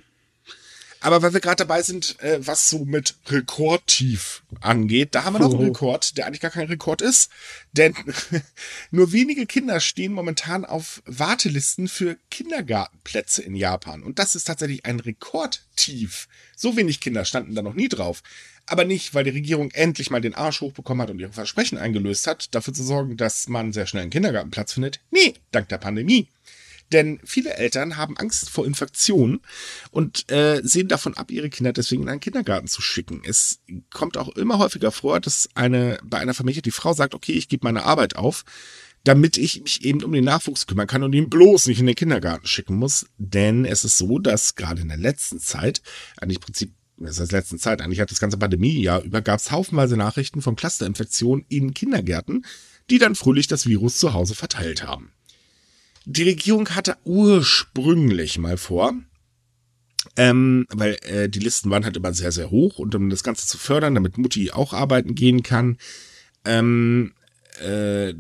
Aber weil wir gerade dabei sind, äh, was so mit Rekordtief angeht, da haben wir noch einen Rekord, der eigentlich gar kein Rekord ist. Denn nur wenige Kinder stehen momentan auf Wartelisten für Kindergartenplätze in Japan. Und das ist tatsächlich ein Rekordtief. So wenig Kinder standen da noch nie drauf. Aber nicht, weil die Regierung endlich mal den Arsch hochbekommen hat und ihre Versprechen eingelöst hat, dafür zu sorgen, dass man sehr schnell einen Kindergartenplatz findet. Nee, dank der Pandemie. Denn viele Eltern haben Angst vor Infektionen und äh, sehen davon ab, ihre Kinder deswegen in einen Kindergarten zu schicken. Es kommt auch immer häufiger vor, dass eine bei einer Familie die Frau sagt, okay, ich gebe meine Arbeit auf, damit ich mich eben um den Nachwuchs kümmern kann und ihn bloß nicht in den Kindergarten schicken muss. Denn es ist so, dass gerade in der letzten Zeit, eigentlich im Prinzip das heißt letzten Zeit, eigentlich hat das ganze Pandemiejahr über, gab es haufenweise Nachrichten von Clusterinfektionen in Kindergärten, die dann fröhlich das Virus zu Hause verteilt haben. Die Regierung hatte ursprünglich mal vor, ähm, weil äh, die Listen waren halt immer sehr, sehr hoch und um das Ganze zu fördern, damit Mutti auch arbeiten gehen kann, ähm, äh,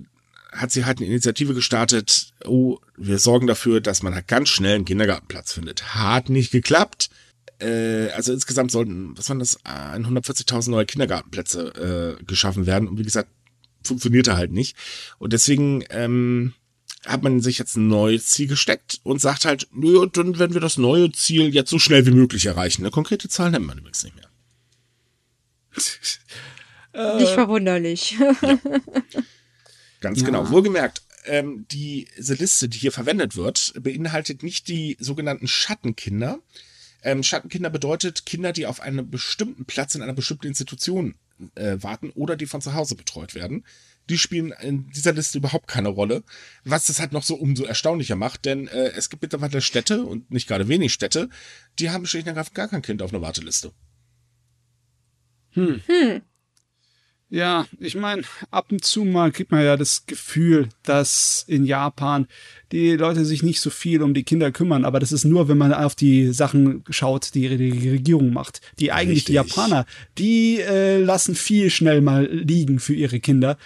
hat sie halt eine Initiative gestartet, oh, wir sorgen dafür, dass man halt ganz schnell einen Kindergartenplatz findet. Hat nicht geklappt. Äh, also insgesamt sollten, was waren das, 140.000 neue Kindergartenplätze äh, geschaffen werden. Und wie gesagt, funktionierte halt nicht. Und deswegen ähm, hat man sich jetzt ein neues Ziel gesteckt und sagt halt, nö, dann werden wir das neue Ziel jetzt so schnell wie möglich erreichen. Eine konkrete Zahl nennt man übrigens nicht mehr. Nicht verwunderlich. Ja. Ganz ja. genau. Wohlgemerkt, ähm, diese Liste, die hier verwendet wird, beinhaltet nicht die sogenannten Schattenkinder. Ähm, Schattenkinder bedeutet Kinder, die auf einen bestimmten Platz in einer bestimmten Institution äh, warten oder die von zu Hause betreut werden die spielen in dieser Liste überhaupt keine Rolle, was das halt noch so umso erstaunlicher macht, denn äh, es gibt mittlerweile Städte und nicht gerade wenig Städte, die haben schlicht und ergreifend gar kein Kind auf einer Warteliste. Hm. hm. Ja, ich meine, ab und zu mal kriegt man ja das Gefühl, dass in Japan die Leute sich nicht so viel um die Kinder kümmern, aber das ist nur, wenn man auf die Sachen schaut, die die Regierung macht. Die eigentlich Richtig. die Japaner, die äh, lassen viel schnell mal liegen für ihre Kinder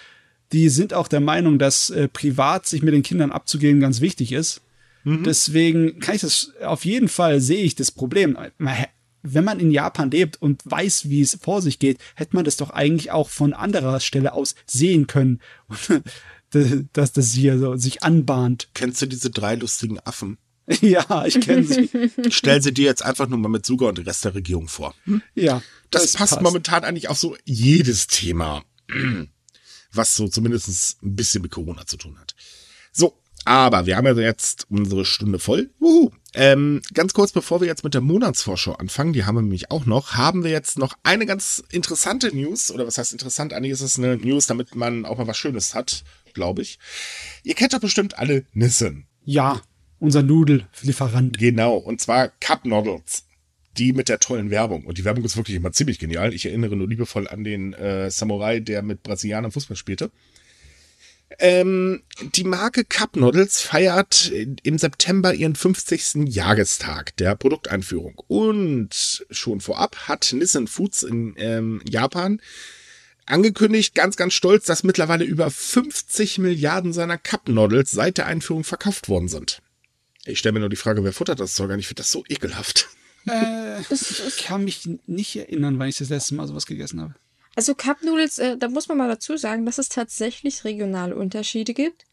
die sind auch der Meinung, dass äh, privat sich mit den Kindern abzugeben ganz wichtig ist. Mhm. Deswegen kann ich das auf jeden Fall sehe ich das Problem. Wenn man in Japan lebt und weiß, wie es vor sich geht, hätte man das doch eigentlich auch von anderer Stelle aus sehen können, dass das hier so sich anbahnt. Kennst du diese drei lustigen Affen? Ja, ich kenne sie. Stell sie dir jetzt einfach nur mal mit Suga und dem Rest der Regierung vor. Ja. Das, passt, momentan eigentlich auf so jedes Thema, was so zumindest ein bisschen mit Corona zu tun hat. So, aber wir haben ja jetzt unsere Stunde voll. Wuhu. Ähm, ganz kurz, bevor wir jetzt mit der Monatsvorschau anfangen, die haben wir nämlich auch noch, haben wir jetzt noch eine ganz interessante News, oder was heißt interessant? Eigentlich ist es eine News, damit man auch mal was Schönes hat, glaube ich. Ihr kennt doch bestimmt alle Nissen. Ja, unser Nudellieferant. Genau, und zwar Cup Noodles. Die mit der tollen Werbung. Und die Werbung ist wirklich immer ziemlich genial. Ich erinnere nur liebevoll an den äh, Samurai, der mit Brasilianern Fußball spielte. Ähm, die Marke Cup Noodles feiert im September ihren 50. Jahrestag der Produkteinführung. Und schon vorab hat Nissan Foods in ähm, Japan angekündigt, ganz, ganz stolz, dass mittlerweile über 50 Milliarden seiner Cup Noodles seit der Einführung verkauft worden sind. Ich stelle mir nur die Frage, wer futtert das Zeug? Ich finde das so ekelhaft. Äh, ich kann mich nicht erinnern, wann ich das letzte Mal sowas gegessen habe. Also Cup Noodles, äh, da muss man mal dazu sagen, dass es tatsächlich regionale Unterschiede gibt.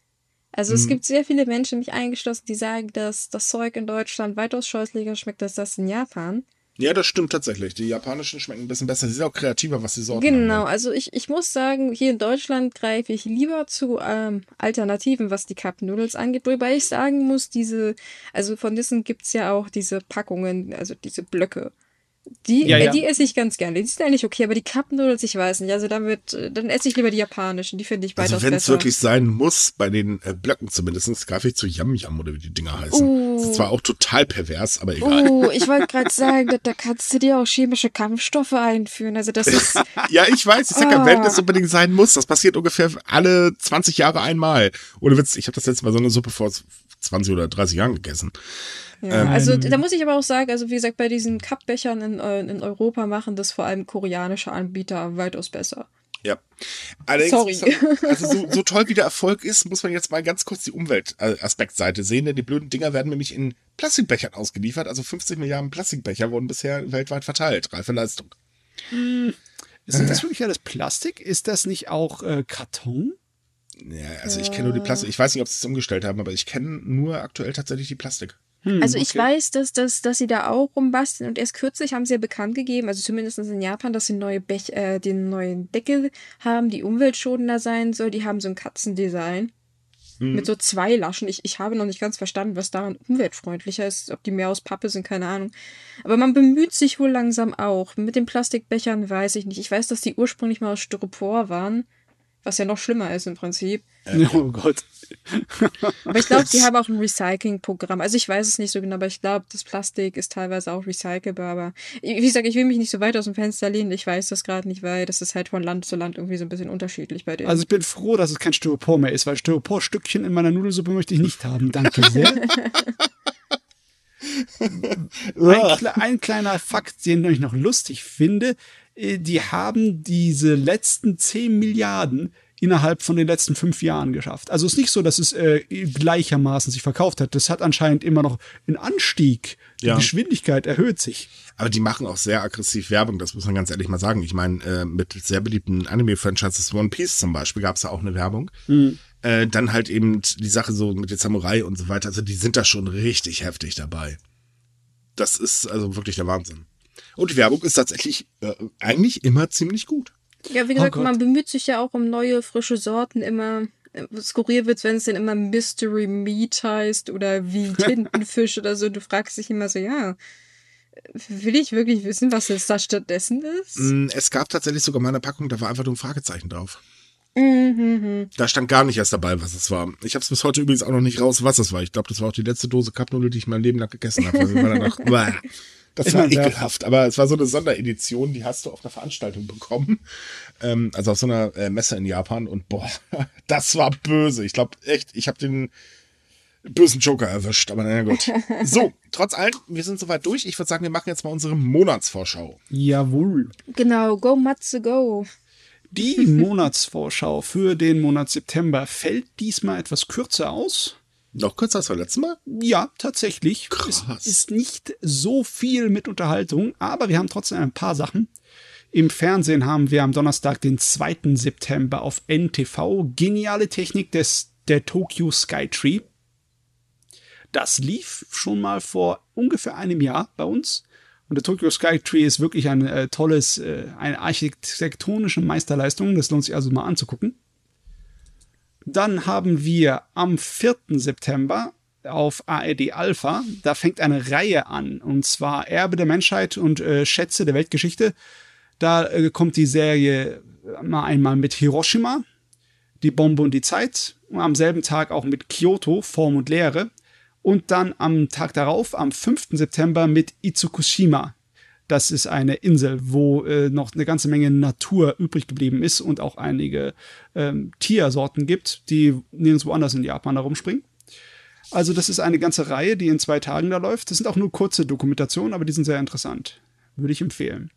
Also es Mhm. gibt sehr viele Menschen, mich eingeschlossen, die sagen, dass das Zeug in Deutschland weitaus scheußlicher schmeckt als das in Japan. Ja, das stimmt tatsächlich. Die japanischen schmecken ein bisschen besser. Sie sind auch kreativer, was die Sorten Genau, angeht. also ich, ich muss sagen, hier in Deutschland greife ich lieber zu ähm, Alternativen, was die Cup Noodles angeht, wobei ich sagen muss, diese, also von Nissen gibt's ja auch diese Packungen, also diese Blöcke. Die, Ja, äh, ja. die esse ich ganz gerne. Die sind eigentlich okay, aber die Cup Noodles, ich weiß nicht. Also damit, äh, dann esse ich lieber die japanischen. Die finde ich weitaus Also wenn es wirklich sein muss, bei den äh, Blöcken zumindest, greife ich zu Yam Yam oder wie die Dinger heißen. Uh. Das ist zwar auch total pervers, aber egal. Oh, ich wollte gerade sagen, da, da kannst du dir auch chemische Kampfstoffe einführen. Also das ist, Ja, ich weiß, ich sag ja, Ah. wenn es unbedingt sein muss, das passiert ungefähr alle 20 Jahre einmal. Ohne Witz, ich habe das letzte Mal so eine Suppe vor 20 oder 30 Jahren gegessen. Ja, Ähm, also da muss ich aber auch sagen, also wie gesagt, bei diesen Cup-Bechern in, äh, in Europa machen das vor allem koreanische Anbieter weitaus besser. Ja. Allerdings, Sorry. so- also so, so toll wie der Erfolg ist, muss man jetzt mal ganz kurz die Umweltaspektseite sehen, denn die blöden Dinger werden nämlich in Plastikbechern ausgeliefert. Also 50 Milliarden Plastikbecher wurden bisher weltweit verteilt. Reife Leistung. Ist das wirklich alles Plastik? Ist das nicht auch äh, Karton? Ja, also ich kenne nur die Plastik. Ich weiß nicht, ob sie es umgestellt haben, aber ich kenne nur aktuell tatsächlich die Plastik. Hm, Also ich okay. weiß, dass, dass, dass sie da auch rumbasteln und erst kürzlich haben sie ja bekannt gegeben, also zumindest in Japan, dass sie neue Bech äh, den neuen Deckel haben, die umweltschonender sein soll. Die haben so ein Katzendesign mit so zwei Laschen. Ich, ich habe noch nicht ganz verstanden, was daran umweltfreundlicher ist, ob die mehr aus Pappe sind, keine Ahnung. Aber man bemüht sich wohl langsam auch. Mit den Plastikbechern weiß ich nicht. Ich weiß, dass die ursprünglich mal aus Styropor waren, was ja noch schlimmer ist im Prinzip. Oh Gott. Aber ich glaube, die haben auch ein Recycling-Programm. Also ich weiß es nicht so genau, aber ich glaube, das Plastik ist teilweise auch recycelbar. Aber wie gesagt, ich will mich nicht so weit aus dem Fenster lehnen. Ich weiß das gerade nicht, weil das ist halt von Land zu Land irgendwie so ein bisschen unterschiedlich bei denen. Also ich bin froh, dass es kein Styropor mehr ist, weil Styroporstückchen in meiner Nudelsuppe möchte ich nicht haben. Danke sehr. ein, ein kleiner Fakt, den ich noch lustig finde, die haben diese letzten 10 Milliarden innerhalb von den letzten fünf Jahren geschafft. Also es ist nicht so, dass es äh, gleichermaßen sich verkauft hat. Das hat anscheinend immer noch einen Anstieg. Die Ja. Geschwindigkeit erhöht sich. Aber die machen auch sehr aggressiv Werbung, das muss man ganz ehrlich mal sagen. Ich meine, äh, mit sehr beliebten Anime-Franchises One Piece zum Beispiel gab es ja auch eine Werbung. Äh, dann halt eben die Sache so mit den Samurai und so weiter. Also die sind da schon richtig heftig dabei. Das ist also wirklich der Wahnsinn. Und die Werbung ist tatsächlich äh, eigentlich immer ziemlich gut. ja, wie gesagt, Gott. man bemüht sich ja auch um neue, frische Sorten immer. Äh, Skurril wird's, wenn es denn immer Mystery Meat heißt oder wie Tintenfisch oder so. Du fragst dich immer so, ja, will ich wirklich wissen, was es da stattdessen ist? Mm, Es gab tatsächlich sogar mal eine Packung, da war einfach nur ein Fragezeichen drauf. Mhm. Da stand gar nicht erst dabei, was es war. Ich habe es bis heute übrigens auch noch nicht raus, was es war. Ich glaube, das war auch die letzte Dose Cupnudel, die ich mein Leben lang gegessen habe. Das war ekelhaft, aber es war so eine Sonderedition, die hast du auf einer Veranstaltung bekommen. Ähm, also auf so einer äh, Messe in Japan und boah, das war böse. Ich glaube echt, ich habe den bösen Joker erwischt, aber naja gut. So, trotz allem, wir sind soweit durch. Ich würde sagen, wir machen jetzt mal unsere Monatsvorschau. Jawohl. Genau, go Matze, go. Die Monatsvorschau für den Monat September fällt diesmal etwas kürzer aus. Noch kürzer als beim letzten Mal? Ja, tatsächlich. Krass. Es ist nicht so viel mit Unterhaltung, aber wir haben trotzdem ein paar Sachen. Im Fernsehen haben wir am Donnerstag, den 2. September auf NTV geniale Technik des, der Tokyo Skytree. Das lief schon mal vor ungefähr einem Jahr bei uns. Und der Tokyo Sky Tree ist wirklich ein äh, tolles, äh, eine architektonische Meisterleistung. Das lohnt sich also mal anzugucken. Dann haben wir am 4. September auf ARD Alpha, da fängt eine Reihe an, und zwar Erbe der Menschheit und äh, Schätze der Weltgeschichte. Da äh, kommt die Serie mal einmal mit Hiroshima, die Bombe und die Zeit, und am selben Tag auch mit Kyoto, Form und Lehre, und dann am Tag darauf, am 5. September, mit Itsukushima. Das ist eine Insel, wo äh, noch eine ganze Menge Natur übrig geblieben ist und auch einige ähm, Tiersorten gibt, die nirgendwo anders in Japan herumspringen. Also das ist eine ganze Reihe, die in zwei Tagen da läuft. Das sind auch nur kurze Dokumentationen, aber die sind sehr interessant. Würde ich empfehlen.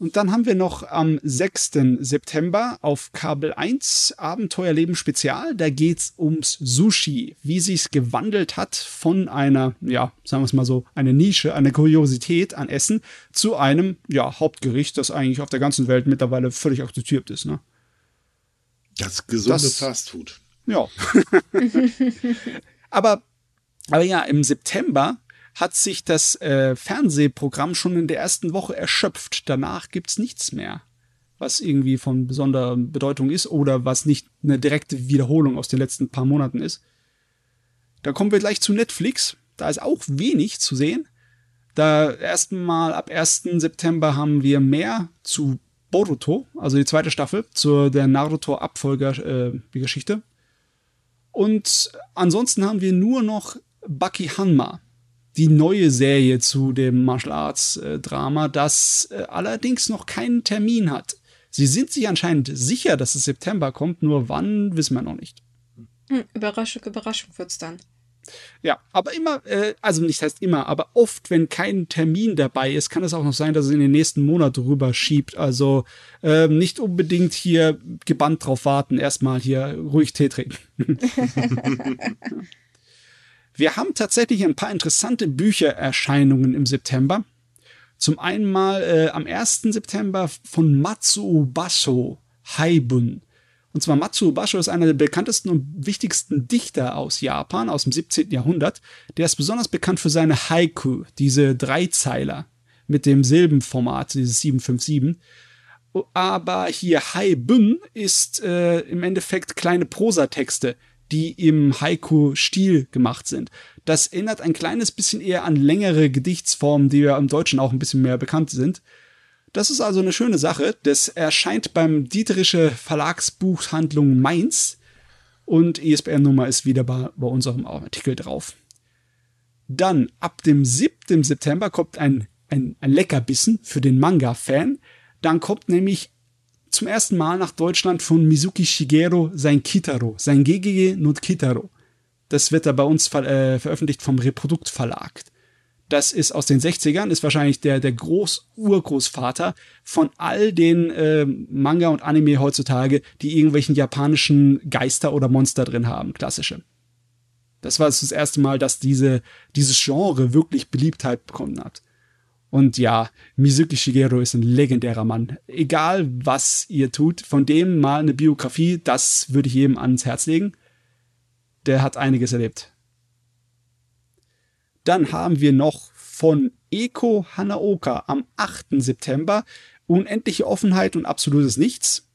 Und dann haben wir noch am 6. September auf Kabel 1 Abenteuerleben Spezial. Da geht's ums Sushi, wie sich's gewandelt hat von einer, ja, sagen wir es mal so, eine Nische, eine Kuriosität an Essen zu einem, ja, Hauptgericht, das eigentlich auf der ganzen Welt mittlerweile völlig akzeptiert ist, ne? Das gesunde das, Fastfood. Ja. Aber, aber ja, im September hat sich das äh, Fernsehprogramm schon in der ersten Woche erschöpft. Danach gibt's nichts mehr, was irgendwie von besonderer Bedeutung ist oder was nicht eine direkte Wiederholung aus den letzten paar Monaten ist. Da kommen wir gleich zu Netflix. Da ist auch wenig zu sehen. Da erstmal ab 1. September haben wir mehr zu Boruto, also die zweite Staffel, zu der Naruto-Abfolger-Geschichte. Äh, und ansonsten haben wir nur noch Bucky Hanma, die neue Serie zu dem Martial Arts äh, Drama, das äh, allerdings noch keinen Termin hat. Sie sind sich anscheinend sicher, dass es September kommt, nur wann wissen wir noch nicht. Hm, Überraschung, Überraschung wird's dann. Ja, aber immer, äh, also nicht heißt immer, aber oft, wenn kein Termin dabei ist, kann es auch noch sein, dass es in den nächsten Monat rüber schiebt. Also äh, nicht unbedingt hier gebannt drauf warten, erstmal hier ruhig Tee trinken. Wir haben tatsächlich ein paar interessante Büchererscheinungen im September. Zum einen mal äh, am 1. September von Matsuo Basho, Haibun. Und zwar Matsuo Basho ist einer der bekanntesten und wichtigsten Dichter aus Japan aus dem 17. Jahrhundert. Der ist besonders bekannt für seine Haiku, diese Dreizeiler mit dem Silbenformat, dieses 757. Aber hier Haibun ist äh, im Endeffekt kleine Prosatexte, die im Haiku-Stil gemacht sind. Das erinnert ein kleines bisschen eher an längere Gedichtsformen, die ja im Deutschen auch ein bisschen mehr bekannt sind. Das ist also eine schöne Sache. Das erscheint beim Dieterische Verlagsbuchhandlung Mainz und ISBN-Nummer ist wieder bei, bei unserem Artikel drauf. Dann ab dem 7. September kommt ein, ein, ein Leckerbissen für den Manga-Fan. Dann kommt nämlich zum ersten Mal nach Deutschland von Mizuki Shigeru sein Kitaro, sein Gegege no Kitaro. Das wird da bei uns ver äh, veröffentlicht vom Reprodukt Verlag das ist aus den 60ern, ist wahrscheinlich der, der Groß-Urgroßvater von all den äh, Manga und Anime heutzutage, die irgendwelchen japanischen Geister oder Monster drin haben, klassische. Das war das erste Mal, dass diese, dieses Genre wirklich Beliebtheit bekommen hat. Und ja, Mizuki Shigeru ist ein legendärer Mann. Egal was ihr tut, von dem mal eine Biografie, das würde ich jedem ans Herz legen. Der hat einiges erlebt. Dann haben wir noch von Eko Hanaoka am 8. September Unendliche Offenheit und absolutes Nichts.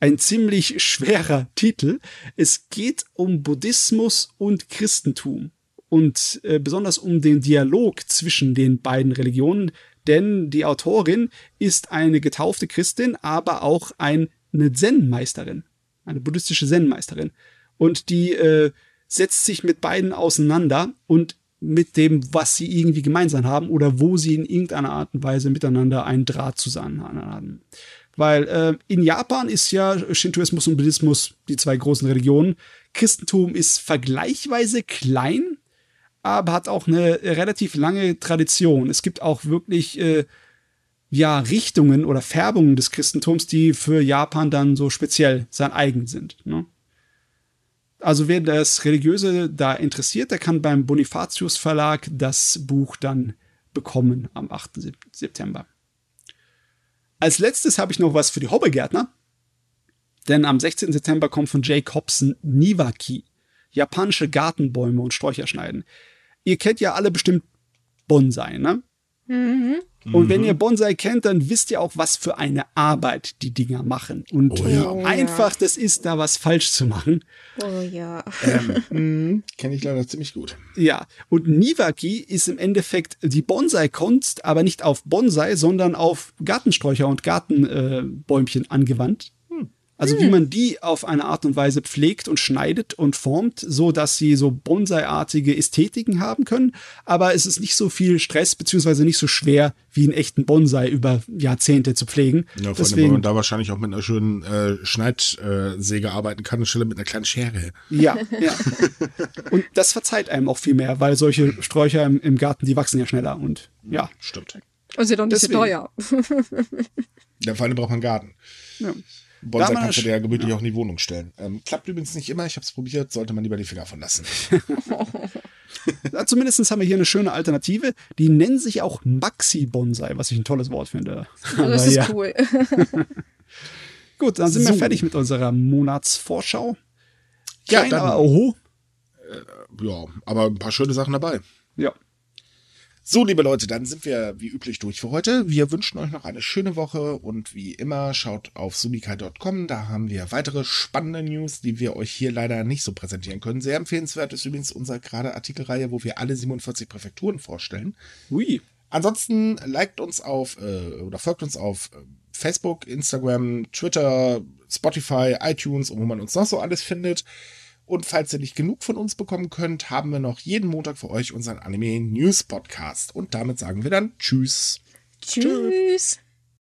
Ein ziemlich schwerer Titel. Es geht um Buddhismus und Christentum und äh, besonders um den Dialog zwischen den beiden Religionen, denn die Autorin ist eine getaufte Christin, aber auch eine Zen-Meisterin, eine buddhistische Zen-Meisterin. Und die äh, setzt sich mit beiden auseinander und mit dem, was sie irgendwie gemeinsam haben oder wo sie in irgendeiner Art und Weise miteinander einen Draht zusammen haben. Weil äh, in Japan ist ja Shintoismus und Buddhismus die zwei großen Religionen. Christentum ist vergleichsweise klein, aber hat auch eine relativ lange Tradition. Es gibt auch wirklich äh, ja Richtungen oder Färbungen des Christentums, die für Japan dann so speziell sein eigen sind. Ne? Also wer das Religiöse da interessiert, der kann beim Bonifatius Verlag das Buch dann bekommen am 8. September. Als letztes habe ich noch was für die Hobbygärtner. Denn am 16. September kommt von Jake Hobson Nivaki. japanische Gartenbäume und Sträucher schneiden. Ihr kennt ja alle bestimmt Bonsai, ne? Mhm. Und wenn ihr Bonsai kennt, dann wisst ihr auch, was für eine Arbeit die Dinger machen. Und Oh wie ja. Oh ja. einfach das ist, da was falsch zu machen. Oh ja. Mhm. Kenne ich leider ziemlich gut. Ja, und Nivaki ist im Endeffekt die Bonsai-Kunst, aber nicht auf Bonsai, sondern auf Gartensträucher und Gartenbäumchen äh, angewandt. Also wie man die auf eine Art und Weise pflegt und schneidet und formt, so dass sie so Bonsai-artige Ästhetiken haben können. Aber es ist nicht so viel Stress beziehungsweise nicht so schwer wie einen echten Bonsai über Jahrzehnte zu pflegen. Ja, vor allem, weil man da wahrscheinlich auch mit einer schönen äh, Schneidsäge arbeiten kann, anstelle mit einer kleinen Schere. Ja, ja. Und das verzeiht einem auch viel mehr, weil solche Sträucher im, im Garten, die wachsen ja schneller und ja. Stimmt. Und sie doch nicht so teuer. Ja, vor allem braucht man einen Garten. ja. Bonsai kannst du das- dir ja gemütlich auch in die Wohnung stellen. Ähm, klappt übrigens nicht immer, ich habe es probiert, sollte man lieber die Finger von lassen. Ja, Zumindest haben wir hier eine schöne Alternative. Die nennen sich auch Maxi-Bonsai, was ich ein tolles Wort finde. Das Aber ist ja. cool. Gut, dann sind wir So. fertig mit unserer Monatsvorschau. Ja, Kein, dann- aber oho. Ja, aber ein paar schöne Sachen dabei. Ja. So, liebe Leute, dann sind wir wie üblich durch für heute. Wir wünschen euch noch eine schöne Woche und wie immer schaut auf sunika.com. Da haben wir weitere spannende News, die wir euch hier leider nicht so präsentieren können. Sehr empfehlenswert ist übrigens unsere gerade Artikelreihe, wo wir alle 47 Präfekturen vorstellen. Ui. Ansonsten liked uns auf äh, oder folgt uns auf äh, Facebook, Instagram, Twitter, Spotify, iTunes und wo man uns noch so alles findet. Und falls ihr nicht genug von uns bekommen könnt, haben wir noch jeden Montag für euch unseren Anime News Podcast. Und damit sagen wir dann Tschüss. Tschüss.